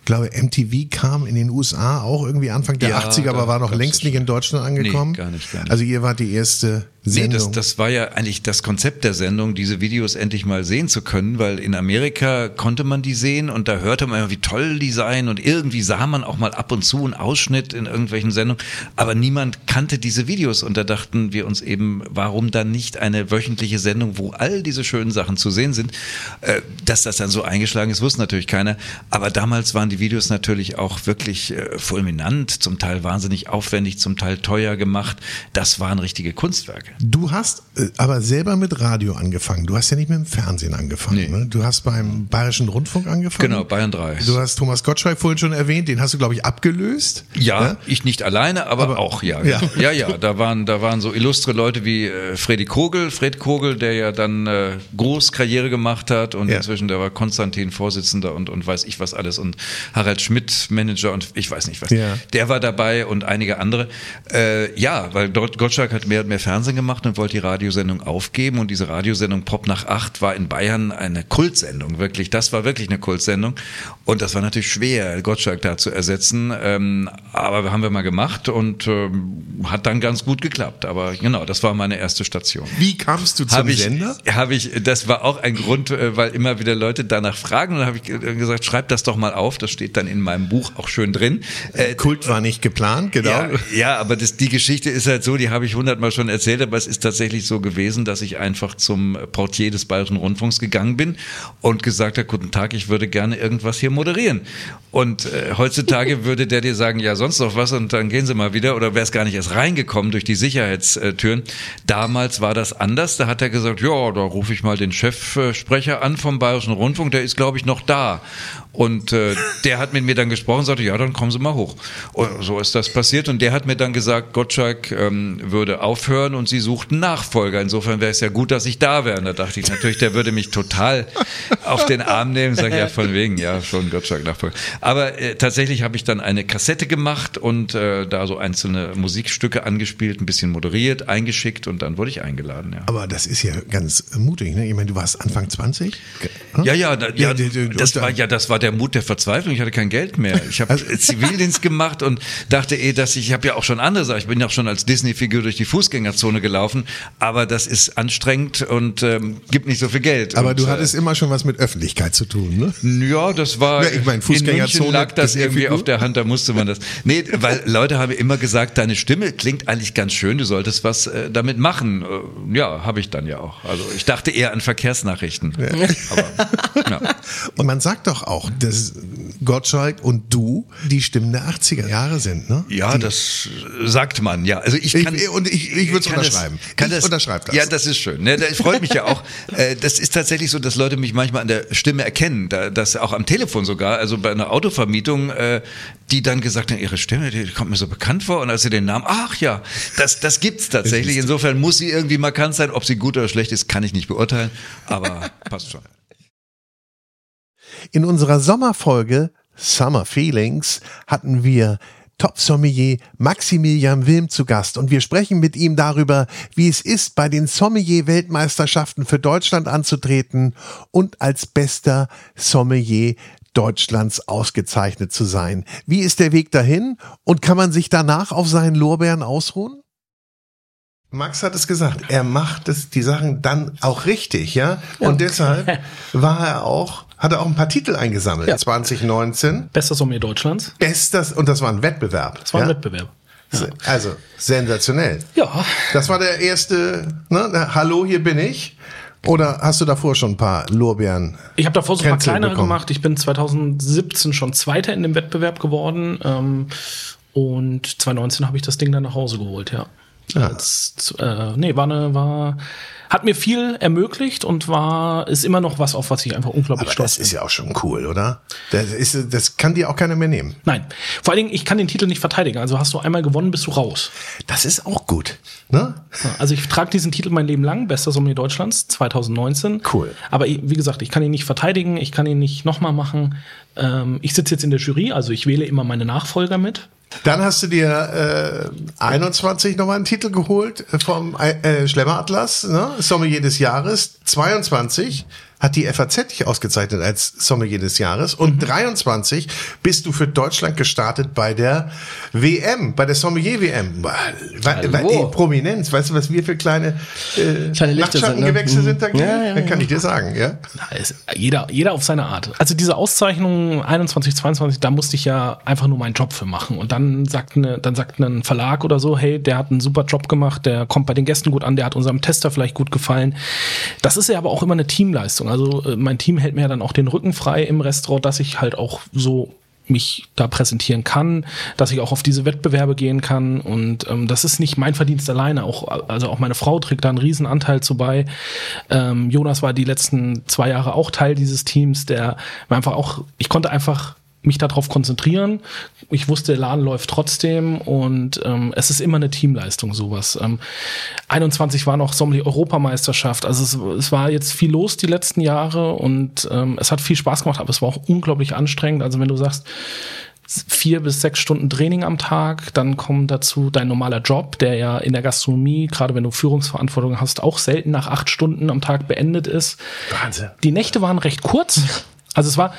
Ich glaube, MTV kam in den USA auch irgendwie Anfang der Ja, 80er, aber war noch längst nicht in Deutschland angekommen. Nee, gar nicht, gar nicht. Also ihr wart die erste Nee, Sendung. das, das war ja eigentlich das Konzept der Sendung, diese Videos endlich mal sehen zu können, weil in Amerika konnte man die sehen und da hörte man immer, wie toll die seien und irgendwie sah man auch mal ab und zu einen Ausschnitt in irgendwelchen Sendungen, aber niemand kannte diese Videos und da dachten wir uns eben, warum dann nicht eine wöchentliche Sendung, wo all diese schönen Sachen zu sehen sind, Äh, dass das dann so eingeschlagen ist, wusste natürlich keiner, aber damals waren die Videos natürlich auch wirklich äh, fulminant, zum Teil wahnsinnig aufwendig, zum Teil teuer gemacht, das waren richtige Kunstwerke. Du hast äh, aber selber mit Radio angefangen. Du hast ja nicht mit dem Fernsehen angefangen. Ne? Du hast beim Bayerischen Rundfunk angefangen. Genau, Bayern 3. Du hast Thomas Gottschalk vorhin schon erwähnt, den hast du, glaube ich, abgelöst. Ja, ich nicht alleine, aber, auch, ja. Ja. Ja, ja, da waren, da waren so illustre Leute wie äh, Freddy Kogel, Fred Kogel, der ja dann äh, groß Karriere gemacht hat und Ja. inzwischen, der war Konstantin Vorsitzender und, und weiß ich was alles und Harald Schmidt Manager und ich weiß nicht was. Ja. Der war dabei und einige andere. Äh, ja, weil dort Gottschalk hat mehr und mehr Fernsehen gemacht und wollte die Radiosendung aufgeben und diese Radiosendung Pop nach acht war in Bayern eine Kultsendung, wirklich. Das war wirklich eine Kultsendung und das war natürlich schwer, Gottschalk da zu ersetzen, ähm, aber haben wir mal gemacht und ähm, hat dann ganz gut geklappt. Aber genau, das war meine erste Station. Wie kamst du zum Hab ich, Sender? Habe ich, das war auch ein Grund, äh, weil immer wieder Leute danach fragen und dann habe ich äh, gesagt, schreib das doch mal auf, das steht dann in meinem Buch auch schön drin. Äh, Kult war nicht geplant, genau. ja, ja, aber das, die Geschichte ist halt so, die habe ich hundertmal schon erzählt, aber es ist tatsächlich so gewesen, dass ich einfach zum Portier des Bayerischen Rundfunks gegangen bin und gesagt habe, guten Tag, ich würde gerne irgendwas hier moderieren. Und äh, heutzutage würde der dir sagen, ja, sonst noch was und dann gehen Sie mal wieder oder wäre es gar nicht erst reingekommen durch die Sicherheitstüren. Damals war das anders, da hat er gesagt, ja, da rufe ich mal den Chefsprecher an vom Bayerischen Rundfunk, der ist, glaube ich, noch da. Und äh, der hat mit mir dann gesprochen und sagte, ja, dann kommen Sie mal hoch. Und so ist das passiert. Und der hat mir dann gesagt, Gottschalk ähm, würde aufhören und Sie suchten Nachfolger. Insofern wäre es ja gut, dass ich da wäre. Und da dachte ich natürlich, der würde mich total auf den Arm nehmen. Sag ja, von wegen, ja, schon Gottschalk Nachfolger. Aber äh, tatsächlich habe ich dann eine Kassette gemacht und äh, da so einzelne Musikstücke angespielt, ein bisschen moderiert, eingeschickt und dann wurde ich eingeladen. Ja. Aber das ist ja ganz mutig, ne? Ich meine, du warst Anfang 20? Ja, ja, da, ja, die- das war ja, das war der Mut der Verzweiflung. Ich hatte kein Geld mehr. Ich habe Zivildienst gemacht und dachte eh, dass ich, ich habe ja auch schon andere Sachen. Ich bin ja auch schon als Disney-Figur durch die Fußgängerzone gelaufen, aber das ist anstrengend und ähm, gibt nicht so viel Geld. Aber und, du äh, hattest immer schon was mit Öffentlichkeit zu tun, ne? ja, das war. Ja, ich meine, in Fußgängerzone, lag das irgendwie auf der Hand, da musste man das. Nee, weil Leute haben immer gesagt, deine Stimme klingt eigentlich ganz schön, du solltest was äh, damit machen. Äh, ja, habe ich dann ja auch. Also ich dachte eher an Verkehrsnachrichten. Aber, ja. Und man sagt doch auch, dass Gottschalk und du die Stimmen der 80er Jahre sind, ne? Ja, das sagt man, ja. Also ich kann Ich- und ich- ich würd's kann das- unterschreiben. Kann Ich das, unterschreibe das. Ja, das ist schön. Ne? Das freut mich ja auch. Äh, Das ist tatsächlich so, dass Leute mich manchmal an der Stimme erkennen. Da- Das auch am Telefon sogar, also bei einer Autovermietung, äh, die dann gesagt haben, ihre Stimme, die kommt mir so bekannt vor. Und als sie den Namen, ach ja, das, das gibt's tatsächlich. Insofern muss sie irgendwie markant sein. Ob sie gut oder schlecht ist, kann ich nicht beurteilen. Aber passt schon. In unserer Sommerfolge Summer Feelings hatten wir Top-Sommelier Maximilian Wilm zu Gast und wir sprechen mit ihm darüber, wie es ist, bei den Sommelier-Weltmeisterschaften für Deutschland anzutreten und als bester Sommelier Deutschlands ausgezeichnet zu sein. Wie ist der Weg dahin und kann man sich danach auf seinen Lorbeeren ausruhen? Max hat es gesagt, er macht es, die Sachen dann auch richtig, ja? Und deshalb war er auch, hat er auch ein paar Titel eingesammelt. Ja. 2019. Bester Sommelier Deutschlands. Bestes, und das war ein Wettbewerb. Das war ein ja? Wettbewerb. Also, sensationell. Ja. Das war der erste, ne? Hallo, hier bin ich. Oder hast du davor schon ein paar Lorbeeren? Ich habe davor so ein paar kleinere bekommen? gemacht. Ich bin 2017 schon Zweiter in dem Wettbewerb geworden. Ähm, und 2019 habe ich das Ding dann nach Hause geholt, ja. Als, äh, nee, war eine, war, hat mir viel ermöglicht und war, ist immer noch was, auf was ich einfach unglaublich Aber stolz das ist ja auch schon cool, oder? Das, ist, das kann dir auch keiner mehr nehmen. Nein. Vor allen Dingen, ich kann den Titel nicht verteidigen. Also hast du einmal gewonnen, bist du raus. Das ist auch gut. Ne? Also ich trage diesen Titel mein Leben lang, bester Sommelier Deutschlands 2019. Cool. Aber wie gesagt, ich kann ihn nicht verteidigen, ich kann ihn nicht nochmal machen. Ähm, ich sitze jetzt in der Jury, also ich wähle immer meine Nachfolger mit. Dann hast du dir äh, 21 nochmal einen Titel geholt vom äh, Schlemmeratlas, ne? Sommelier des Jahres. 22 hat die FAZ dich ausgezeichnet als Sommelier des Jahres. Und 23 bist du für Deutschland gestartet bei der WM, bei der Sommelier-WM. Die Prominenz, weißt du, was wir für kleine, äh, Kleine Lichter sind, ne? Nachtschattengewächse Mhm. sind da? Ja, ja, Kann ja. ich dir sagen, ja? Na, Jeder, jeder auf seine Art. Also diese Auszeichnung 21, 22, da musste ich ja einfach nur meinen Job für machen. Und dann sagt, eine, dann sagt ein Verlag oder so, hey, der hat einen super Job gemacht, der kommt bei den Gästen gut an, der hat unserem Tester vielleicht gut gefallen. Das ist ja aber auch immer eine Teamleistung. Also äh, mein Team hält mir dann auch den Rücken frei im Restaurant, dass ich halt auch so mich da präsentieren kann, dass ich auch auf diese Wettbewerbe gehen kann und ähm, das ist nicht mein Verdienst alleine, auch also auch meine Frau trägt da einen riesen Anteil zu bei. Ähm, Jonas war die letzten zwei Jahre auch Teil dieses Teams, der einfach auch, ich konnte einfach mich darauf konzentrieren. Ich wusste, der Laden läuft trotzdem und ähm, es ist immer eine Teamleistung, sowas. Ähm, 21 war noch Sommelier-Europameisterschaft. Also es, es war jetzt viel los die letzten Jahre und ähm, es hat viel Spaß gemacht, aber es war auch unglaublich anstrengend. Also wenn du sagst, vier bis sechs Stunden Training am Tag, dann kommt dazu dein normaler Job, der ja in der Gastronomie, gerade wenn du Führungsverantwortung hast, auch selten nach acht Stunden am Tag beendet ist. Wahnsinn. Die Nächte waren recht kurz. Also es war,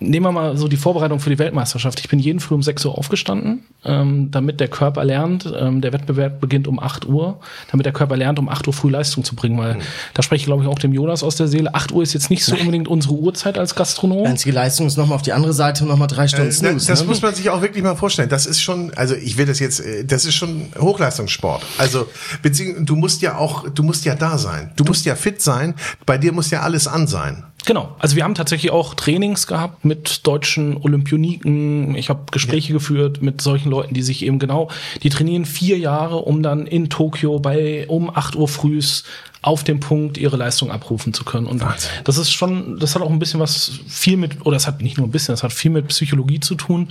nehmen wir mal so die Vorbereitung für die Weltmeisterschaft. Ich bin jeden Früh um 6 Uhr aufgestanden, ähm, damit der Körper lernt, ähm, der Wettbewerb beginnt um 8 Uhr, damit der Körper lernt, um 8 Uhr früh Leistung zu bringen, weil da spreche ich, glaube ich, auch dem Jonas aus der Seele. 8 Uhr ist jetzt nicht so unbedingt unsere Uhrzeit als Gastronom. Einzige Leistung ist nochmal auf die andere Seite und nochmal drei Stunden Äh, Snooze. das das ne? muss man sich auch wirklich mal vorstellen. Das ist schon, also ich will das jetzt, äh, das ist schon Hochleistungssport. Also beziehungsweise du musst ja auch, du musst ja da sein. Du musst ja fit sein. Bei dir muss ja alles an sein. Genau, also wir haben tatsächlich auch Trainings gehabt mit deutschen Olympioniken. Ich habe Gespräche geführt mit solchen Leuten, die sich eben genau, die trainieren vier Jahre, um dann in Tokio bei um 8 Uhr frühs auf dem Punkt ihre Leistung abrufen zu können. Und das ist schon, das hat auch ein bisschen was viel mit, oder es hat nicht nur ein bisschen, es hat viel mit Psychologie zu tun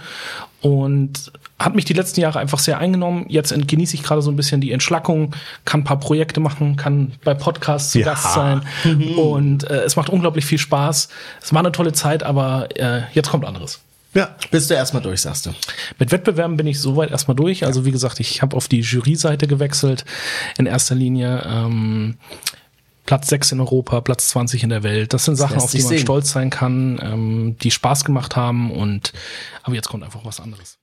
und hat mich die letzten Jahre einfach sehr eingenommen. Jetzt genieße ich gerade so ein bisschen die Entschlackung, kann ein paar Projekte machen, kann bei Podcasts zu Ja. Gast sein und äh, es macht unglaublich viel Spaß. Es war eine tolle Zeit, aber äh, jetzt kommt anderes. Ja. Bist du erstmal durch, sagst du. Mit Wettbewerben bin ich soweit erstmal durch. Also wie gesagt, ich habe auf die Jury-Seite gewechselt. In erster Linie ähm, Platz 6 in Europa, Platz 20 in der Welt. Das sind Sachen, lässt auf die man sehen. stolz sein kann, ähm, die Spaß gemacht haben. Und aber jetzt kommt einfach was anderes.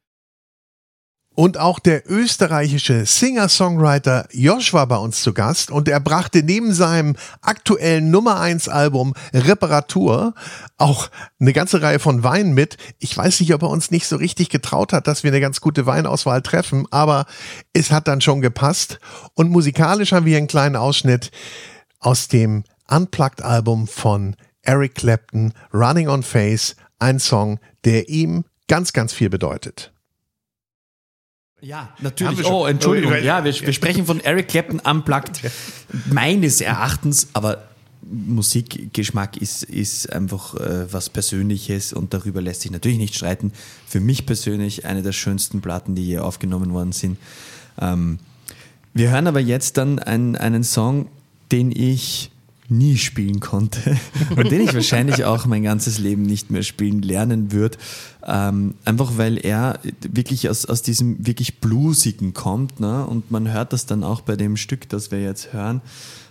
Und auch der österreichische Singer-Songwriter Josh war bei uns zu Gast und er brachte neben seinem aktuellen Nummer 1 Album Reparatur auch eine ganze Reihe von Weinen mit. Ich weiß nicht, ob er uns nicht so richtig getraut hat, dass wir eine ganz gute Weinauswahl treffen, aber es hat dann schon gepasst. Und musikalisch haben wir einen kleinen Ausschnitt aus dem Unplugged-Album von Eric Clapton, Running on Face, ein Song, der ihm ganz, ganz viel bedeutet. Ja, natürlich. schon. Oh, Entschuldigung. Oh, Ja, wir, wir sprechen von Eric Clapton unplugged. Meines Erachtens, aber Musikgeschmack ist, ist einfach äh, was Persönliches und darüber lässt sich natürlich nicht streiten. Für mich persönlich eine der schönsten Platten, die je aufgenommen worden sind. Ähm, wir hören aber jetzt dann einen, einen Song, den ich nie spielen konnte und den ich wahrscheinlich auch mein ganzes Leben nicht mehr spielen lernen würde. Ähm, einfach weil er wirklich aus, aus diesem wirklich Bluesigen kommt. Ne? Und man hört das dann auch bei dem Stück, das wir jetzt hören.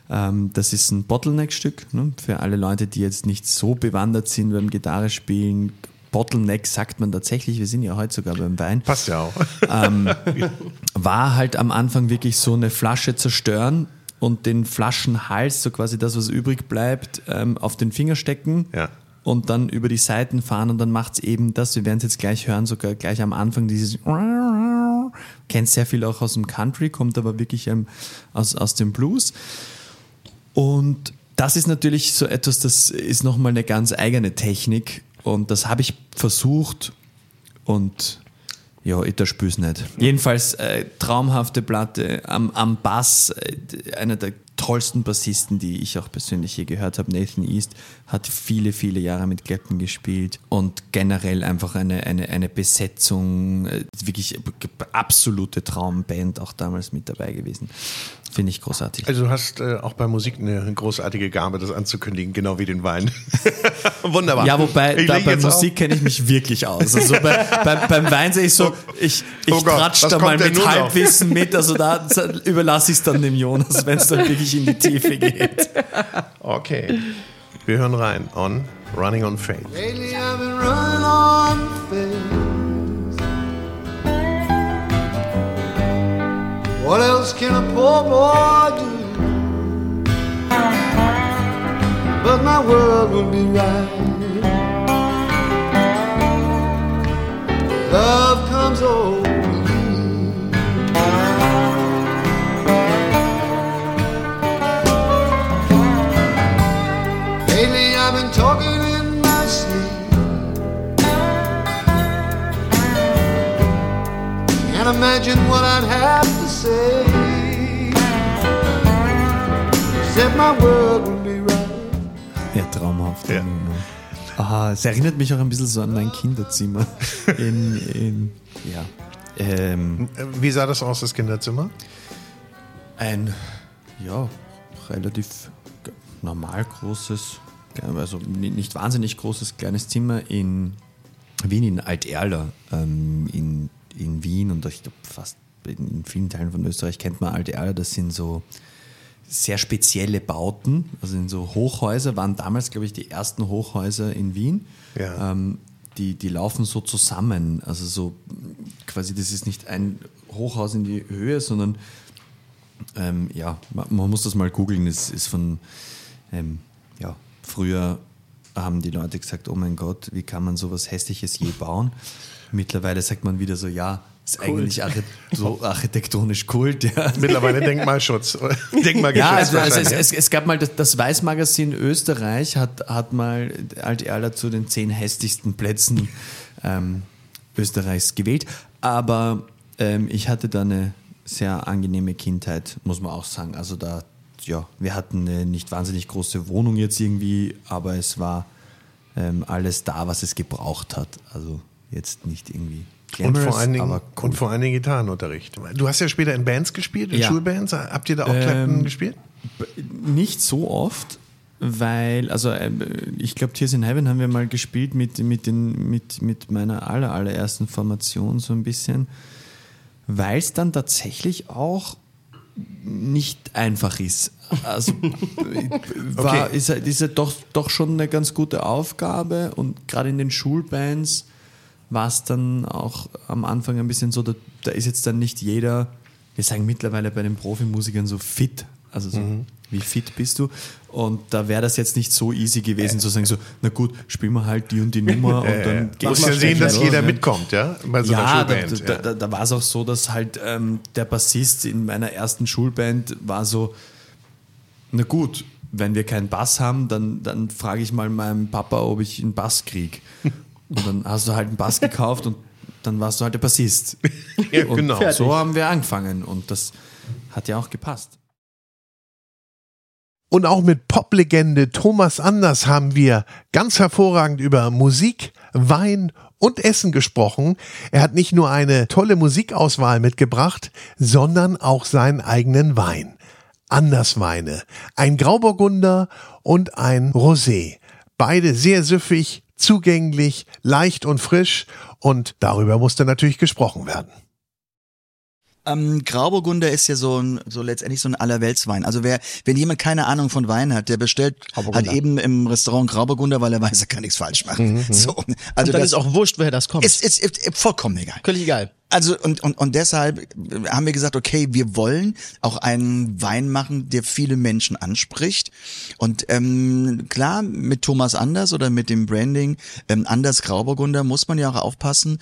Ähm, das ist ein Bottleneck-Stück ne? für alle Leute, die jetzt nicht so bewandert sind beim Gitarre spielen. Bottleneck sagt man tatsächlich, wir sind ja heute sogar beim Wein. Passt ja auch. Ähm, war halt am Anfang wirklich so eine Flasche zerstören und den Flaschenhals, so quasi das, was übrig bleibt, ähm, auf den Finger stecken und dann über die Seiten fahren und dann macht es eben das, wir werden es jetzt gleich hören, sogar gleich am Anfang dieses kennt sehr viel auch aus dem Country, kommt aber wirklich ähm, aus, aus dem Blues. Und das ist natürlich so etwas, das ist nochmal eine ganz eigene Technik und das habe ich versucht und Ja, ich spür's nicht. Jedenfalls äh, traumhafte Platte am, am Bass, äh, einer der tollsten Bassisten, die ich auch persönlich je gehört habe. Nathan East hat viele, viele Jahre mit Clapton gespielt und generell einfach eine, eine, eine Besetzung, äh, wirklich absolute Traumband auch damals mit dabei gewesen. Finde ich großartig. Also du hast äh, auch bei Musik eine großartige Gabe, das anzukündigen, genau wie den Wein. Wunderbar. Ja, wobei Ich da bei auf. Musik kenne ich mich wirklich aus. Also bei, beim, beim Wein sehe ich so, ich, ich Oh Gott, da mal mit? Halbwissen mit. Also da überlasse ich es dann dem Jonas, wenn es dann wirklich in die Tiefe geht. Okay. Wir hören rein on Running on Faith. Lately I've been running on faith. What else can a poor boy do? But my world will be right. Love comes over Can't imagine what I'd have to say. Said my world would be right. Ja, traumhaft. Aha, es erinnert mich auch ein bisschen so an mein Kinderzimmer. In, in, ja. Ähm, Wie sah das aus, das Kinderzimmer? Ein, ja, relativ normal großes, also ni- nicht wahnsinnig großes kleines Zimmer in Wien, in Alterla, ähm, in, in Wien und ich glaube fast in, vielen Teilen von Österreich kennt man Alterla, das sind so sehr spezielle Bauten, also in so Hochhäuser, waren damals, glaube ich, die ersten Hochhäuser in Wien. Ja. Ähm, die, die laufen so zusammen. Also so quasi, das ist nicht ein Hochhaus in die Höhe, sondern ähm, ja, man, man muss das mal googeln. Es ist von, ähm, ja, früher haben die Leute gesagt, oh mein Gott, wie kann man sowas Hässliches je bauen? Mittlerweile sagt man wieder so, ja, ist Kult. eigentlich archi so architektonisch Kult. Ja. Mittlerweile Denkmalschutz. Denkmalgeschütz. Ja, also, also es, es, es gab mal das, das Weiß-Magazin Österreich, hat, hat mal Alt-Erla zu den zehn hässlichsten Plätzen ähm, Österreichs gewählt. Aber ähm, ich hatte da eine sehr angenehme Kindheit, muss man auch sagen. Also da, ja, wir hatten eine nicht wahnsinnig große Wohnung jetzt irgendwie, aber es war ähm, alles da, was es gebraucht hat. Also jetzt nicht irgendwie. Und vor, allen Dingen, aber und vor allen Dingen Gitarrenunterricht. Du hast ja später in Bands gespielt, in Ja. Schulbands. Habt ihr da auch Ähm, gespielt? Nicht so oft, weil, also ähm, ich glaube, Tears in Heaven haben wir mal gespielt mit, mit, den, mit, mit meiner aller, allerersten Formation so ein bisschen, weil es dann tatsächlich auch nicht einfach ist. Also war, Okay. ist, ist ja doch, doch schon eine ganz gute Aufgabe und gerade in den Schulbands war es dann auch am Anfang ein bisschen so, da, da ist jetzt dann nicht jeder, wir sagen mittlerweile bei den Profimusikern so fit, also so, Mhm. wie fit bist du? Und da wäre das jetzt nicht so easy gewesen zu sagen so, na gut, spielen wir halt die und die Nummer Äh, und dann äh, geht's muss ja sehen, dass los, jeder ne? mitkommt, ja, bei so einer ja, Schulband, Da, ja. da, da war es auch so, dass halt ähm, der Bassist in meiner ersten Schulband war so, na gut, wenn wir keinen Bass haben, dann, dann frage ich mal meinem Papa, ob ich einen Bass krieg. Und dann hast du halt einen Bass gekauft und dann warst du halt der Bassist. Ja, und genau. so haben wir angefangen und das hat ja auch gepasst. Und auch mit Poplegende Thomas Anders haben wir ganz hervorragend über Musik, Wein und Essen gesprochen. Er hat nicht nur eine tolle Musikauswahl mitgebracht, sondern auch seinen eigenen Wein. Andersweine, ein Grauburgunder und ein Rosé. Beide sehr süffig, zugänglich, leicht und frisch und darüber musste natürlich gesprochen werden. Ähm, Grauburgunder ist ja so ein, so letztendlich so ein Allerweltswein. Also wer, wenn jemand keine Ahnung von Wein hat, der bestellt halt eben im Restaurant Grauburgunder, weil er weiß, er kann nichts falsch machen. Mhm, mhm. So, Und dann ist auch wurscht, woher das kommt. Ist, ist, ist vollkommen egal. Völlig egal. Also und, und, und deshalb haben wir gesagt, okay, wir wollen auch einen Wein machen, der viele Menschen anspricht. Und ähm, klar, mit Thomas Anders oder mit dem Branding ähm, Anders Grauburgunder muss man ja auch aufpassen,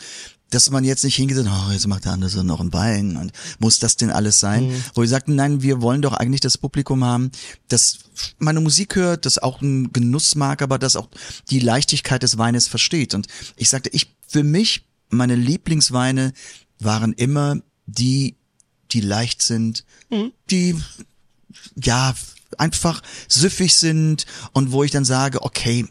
dass man jetzt nicht hingeht und oh, jetzt macht der Anders noch einen Wein und muss das denn alles sein? Mhm. Wo wir sagten, nein, wir wollen doch eigentlich das Publikum haben, das meine Musik hört, das auch einen Genuss mag, aber das auch die Leichtigkeit des Weines versteht. Und ich sagte, ich für mich meine Lieblingsweine waren immer die, die leicht sind, die ja einfach süffig sind und wo ich dann sage, okay,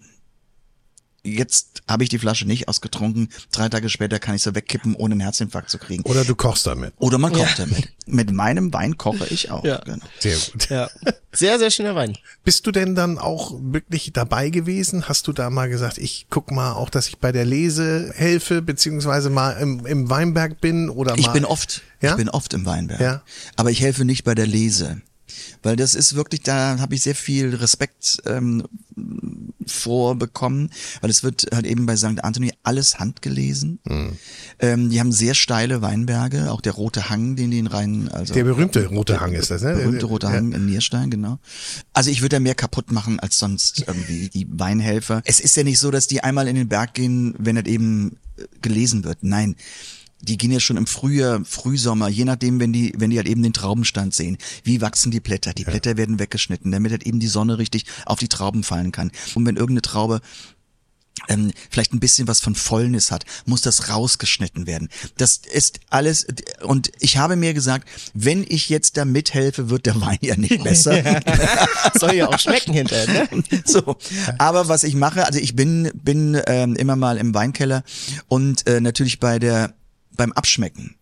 jetzt habe ich die Flasche nicht ausgetrunken, drei Tage später kann ich sie wegkippen, ohne einen Herzinfarkt zu kriegen. Oder du kochst damit. Oder man kocht Ja. damit. Mit meinem Wein koche ich auch. Ja. Genau. Sehr gut. Ja. Sehr, sehr schöner Wein. Bist du denn dann auch wirklich dabei gewesen? Hast du da mal gesagt, ich guck mal auch, dass ich bei der Lese helfe, beziehungsweise mal im, im Weinberg bin oder Ich mal. bin oft, Ja? ich bin oft im Weinberg. Ja. Aber ich helfe nicht bei der Lese. Weil das ist wirklich, da habe ich sehr viel Respekt ähm, vorbekommen, weil es wird halt eben bei St. Anthony alles handgelesen. Hm. Ähm, die haben sehr steile Weinberge, auch der rote Hang, den die in Rhein, also Der berühmte rote Hang ist das, ne? berühmte rote Ja. Hang in Nierstein, genau. Also ich würde da mehr kaputt machen als sonst irgendwie die Weinhelfer. Es ist ja nicht so, dass die einmal in den Berg gehen, wenn es eben äh, gelesen wird. Nein. Die gehen ja schon im Frühjahr, Frühsommer, je nachdem, wenn die, wenn die halt eben den Traubenstand sehen. Wie wachsen die Blätter? Die Blätter werden weggeschnitten, damit halt eben die Sonne richtig auf die Trauben fallen kann. Und wenn irgendeine Traube ähm, vielleicht ein bisschen was von Fäulnis hat, muss das rausgeschnitten werden. Das ist alles, und ich habe mir gesagt, wenn ich jetzt da mithelfe, wird der Wein ja nicht besser. Soll ja auch schmecken hinterher, ne? So, aber was ich mache, also ich bin bin ähm, immer mal im Weinkeller und äh, natürlich bei der beim Abschmecken.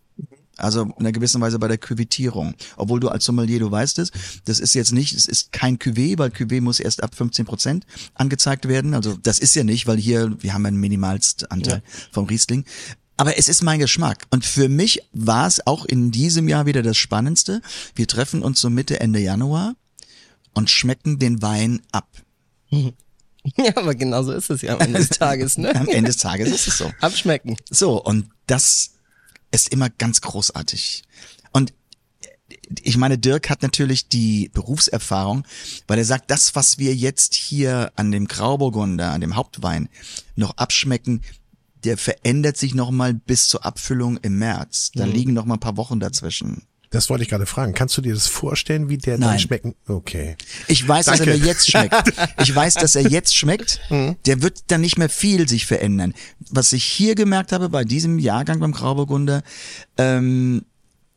Also in einer gewissen Weise bei der Küvitierung. Obwohl du als Sommelier, du weißt es, das ist jetzt nicht, es ist kein Cuvée, weil Cuvée muss erst ab 15 Prozent angezeigt werden. Also das ist ja nicht, weil hier, wir haben einen Minimalstanteil vom Riesling. Aber es ist mein Geschmack. Und für mich war es auch in diesem Jahr wieder das Spannendste. Wir treffen uns so Mitte, Ende Januar und schmecken den Wein ab. Ja, aber genau so ist es ja am Ende des Tages, ne? Am Ende des Tages ist es so. Abschmecken. So, und das ist immer ganz großartig. Und ich meine, Dirk hat natürlich die Berufserfahrung, weil er sagt, das, was wir jetzt hier an dem Grauburgunder, an dem Hauptwein noch abschmecken, der verändert sich nochmal bis zur Abfüllung im März. Da Mhm. liegen noch mal ein paar Wochen dazwischen. Das wollte ich gerade fragen. Kannst du dir das vorstellen, wie der dann Nein. schmecken? Okay. Ich weiß, dass er Danke. mir jetzt schmeckt. Ich weiß, dass er jetzt schmeckt. Der wird dann nicht mehr viel sich verändern. Was ich hier gemerkt habe bei diesem Jahrgang beim Grauburgunder, ähm,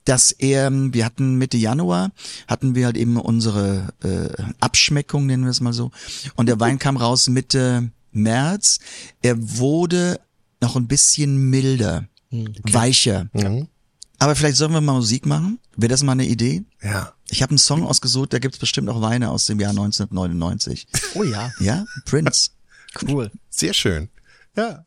dass er, wir hatten Mitte Januar, hatten wir halt eben unsere äh, Abschmeckung, nennen wir es mal so. Und der Wein kam raus Mitte März. Er wurde noch ein bisschen milder, weicher. Aber vielleicht sollen wir mal Musik machen? Wäre das mal eine Idee? Ja. Ich habe einen Song ausgesucht, da gibt's bestimmt auch Weine aus dem Jahr 1999. Oh ja. Ja, Prince. Cool. Sehr schön. Ja.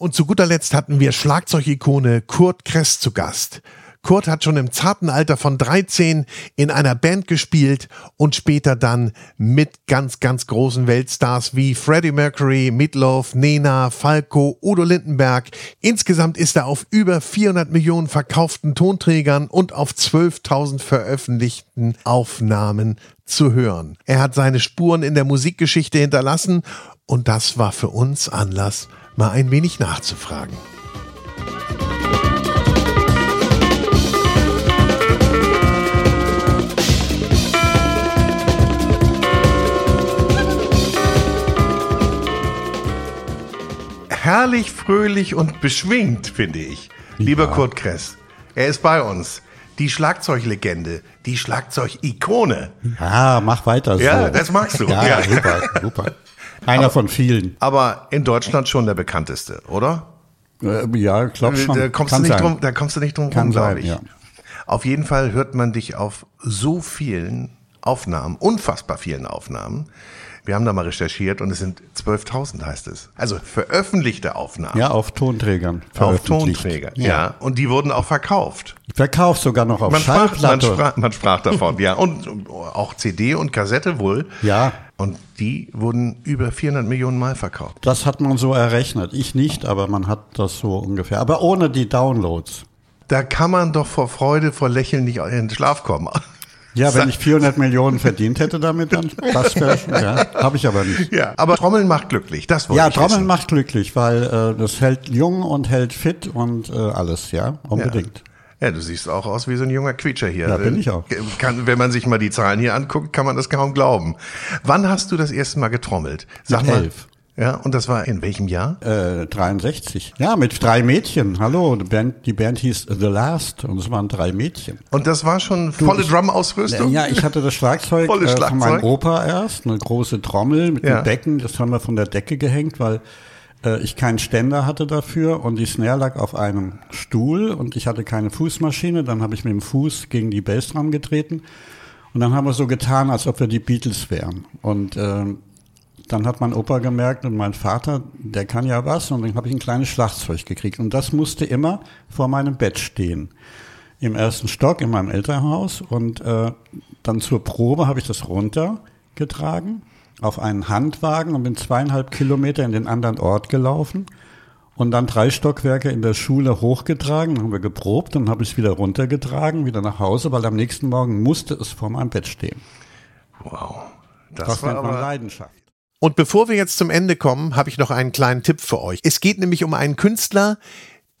Und zu guter Letzt hatten wir Schlagzeugikone Kurt Kress zu Gast. Kurt hat schon im zarten Alter von 13 in einer Band gespielt und später dann mit ganz, ganz großen Weltstars wie Freddie Mercury, Meatloaf, Nena, Falco, Udo Lindenberg. Insgesamt ist er auf über 400 Millionen verkauften Tonträgern und auf 12.000 veröffentlichten Aufnahmen zu hören. Er hat seine Spuren in der Musikgeschichte hinterlassen und das war für uns Anlass, mal ein wenig nachzufragen. Herrlich, fröhlich und beschwingt, finde ich. Lieber Kurt Kress. Er ist bei uns. die Schlagzeuglegende, die Schlagzeugikone. Ja, mach weiter so. Ja, das magst du. Ja, Ja. super, super. Einer von vielen. Aber in Deutschland schon der bekannteste, oder? Äh, Ja, ich glaube schon. Da kommst, Kann du nicht sein. drum, da kommst du nicht drum Kann rum, ich. ja. Auf jeden Fall hört man dich auf so vielen Aufnahmen, unfassbar vielen Aufnahmen. Wir haben da mal recherchiert und es sind 12.000 heißt es. Also veröffentlichte Aufnahmen. Ja, auf Tonträgern. Auf veröffentlicht. Tonträger, ja. Und die wurden auch verkauft. Verkauft sogar noch auf Man sprach, man, sprach, man sprach davon, ja. Und, und auch CD und Kassette wohl. Ja. Und die wurden über 400 Millionen Mal verkauft. Das hat man so errechnet. Ich nicht, aber man hat das so ungefähr. Aber ohne die Downloads. Da kann man doch vor Freude, vor Lächeln nicht in den Schlaf kommen. Ja, wenn ich 400 Millionen verdient hätte damit, dann das wäre schon, ja, habe ich aber nicht. Ja, aber Trommeln macht glücklich, das wollte Ja, ich Trommeln wissen. macht glücklich, weil äh, das hält jung und hält fit und äh, alles, ja, unbedingt. Ja, du siehst auch aus wie so ein junger Quietscher hier. Ja, bin ich auch. Kann, wenn man sich mal die Zahlen hier anguckt, kann man das kaum glauben. Wann hast du das erste Mal getrommelt? Sag Mit mal. elf. Ja, und das war in welchem Jahr? Äh, 63. Ja, mit drei Mädchen. Hallo, die Band, die Band hieß The Last und es waren drei Mädchen. Und das war schon volle Drum-Ausrüstung? Ja, ich hatte das Schlagzeug, Volles äh, von meinem Schlagzeug. Opa erst, eine große Trommel mit Ja. einem Becken, das haben wir von der Decke gehängt, weil äh, ich keinen Ständer hatte dafür und die Snare lag auf einem Stuhl und ich hatte keine Fußmaschine, dann habe ich mit dem Fuß gegen die Bassdrum getreten und dann haben wir so getan, als ob wir die Beatles wären und ähm, dann hat mein Opa gemerkt und mein Vater, der kann ja was und dann habe ich ein kleines Schlagzeug gekriegt und das musste immer vor meinem Bett stehen im ersten Stock in meinem Elternhaus und äh, dann zur Probe habe ich das runtergetragen auf einen Handwagen und bin zweieinhalb Kilometer in den anderen Ort gelaufen und dann drei Stockwerke in der Schule hochgetragen, dann haben wir geprobt, dann habe ich es wieder runtergetragen, wieder nach Hause, weil am nächsten Morgen musste es vor meinem Bett stehen. Wow. Das, war nennt man aber- Leidenschaft. Und bevor wir jetzt zum Ende kommen, habe ich noch einen kleinen Tipp für euch. Es geht nämlich um einen Künstler,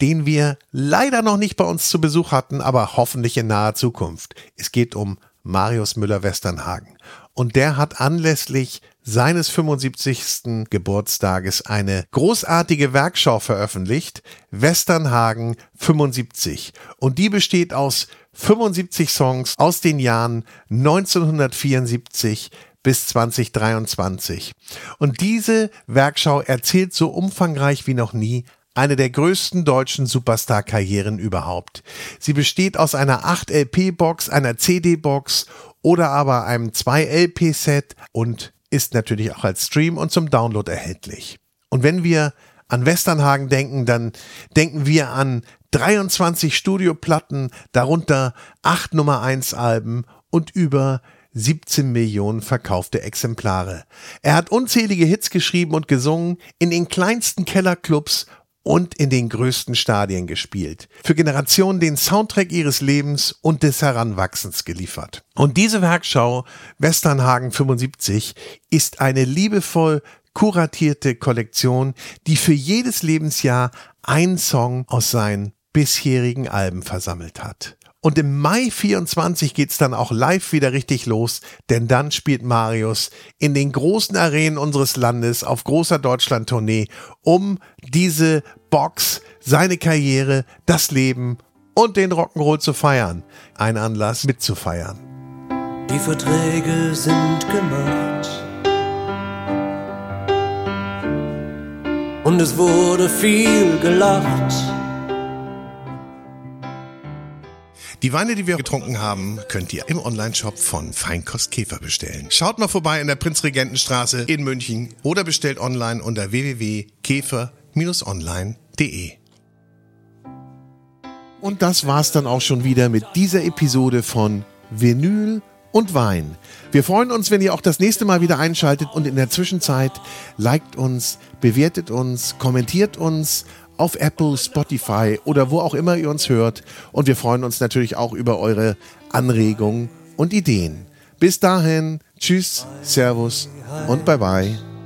den wir leider noch nicht bei uns zu Besuch hatten, aber hoffentlich in naher Zukunft. Es geht um Marius Müller-Westernhagen. Und der hat anlässlich seines 75. Geburtstages eine großartige Werkschau veröffentlicht, Westernhagen 75. Und die besteht aus 75 Songs aus den Jahren 1974 bis 2023. Und diese Werkschau erzählt so umfangreich wie noch nie eine der größten deutschen Superstar-Karrieren überhaupt. Sie besteht aus einer 8-LP-Box, einer CD-Box oder aber einem 2-LP-Set und ist natürlich auch als Stream und zum Download erhältlich. Und wenn wir an Westernhagen denken, dann denken wir an 23 Studioplatten, darunter 8 Nummer 1 Alben und über 17 Millionen verkaufte Exemplare. Er hat unzählige Hits geschrieben und gesungen, in den kleinsten Kellerclubs und in den größten Stadien gespielt. Für Generationen den Soundtrack ihres Lebens und des Heranwachsens geliefert. Und diese Werkschau Westernhagen 75 ist eine liebevoll kuratierte Kollektion, die für jedes Lebensjahr einen Song aus seinen bisherigen Alben versammelt hat. Und im Mai 24 geht's dann auch live wieder richtig los, denn dann spielt Marius in den großen Arenen unseres Landes auf großer Deutschland-Tournee, um diese Box, seine Karriere, das Leben und den Rock'n'Roll zu feiern. Ein Anlass mitzufeiern. Die Verträge sind gemacht. Und es wurde viel gelacht. Die Weine, die wir getrunken haben, könnt ihr im Onlineshop von Feinkost Käfer bestellen. Schaut mal vorbei in der Prinzregentenstraße in München oder bestellt online unter www.käfer-online.de. Und das war's dann auch schon wieder mit dieser Episode von Vinyl und Wein. Wir freuen uns, wenn ihr auch das nächste Mal wieder einschaltet und in der Zwischenzeit liked uns, bewertet uns, kommentiert uns auf Apple, Spotify oder wo auch immer ihr uns hört. Und wir freuen uns natürlich auch über eure Anregungen und Ideen. Bis dahin, tschüss, servus und bye bye.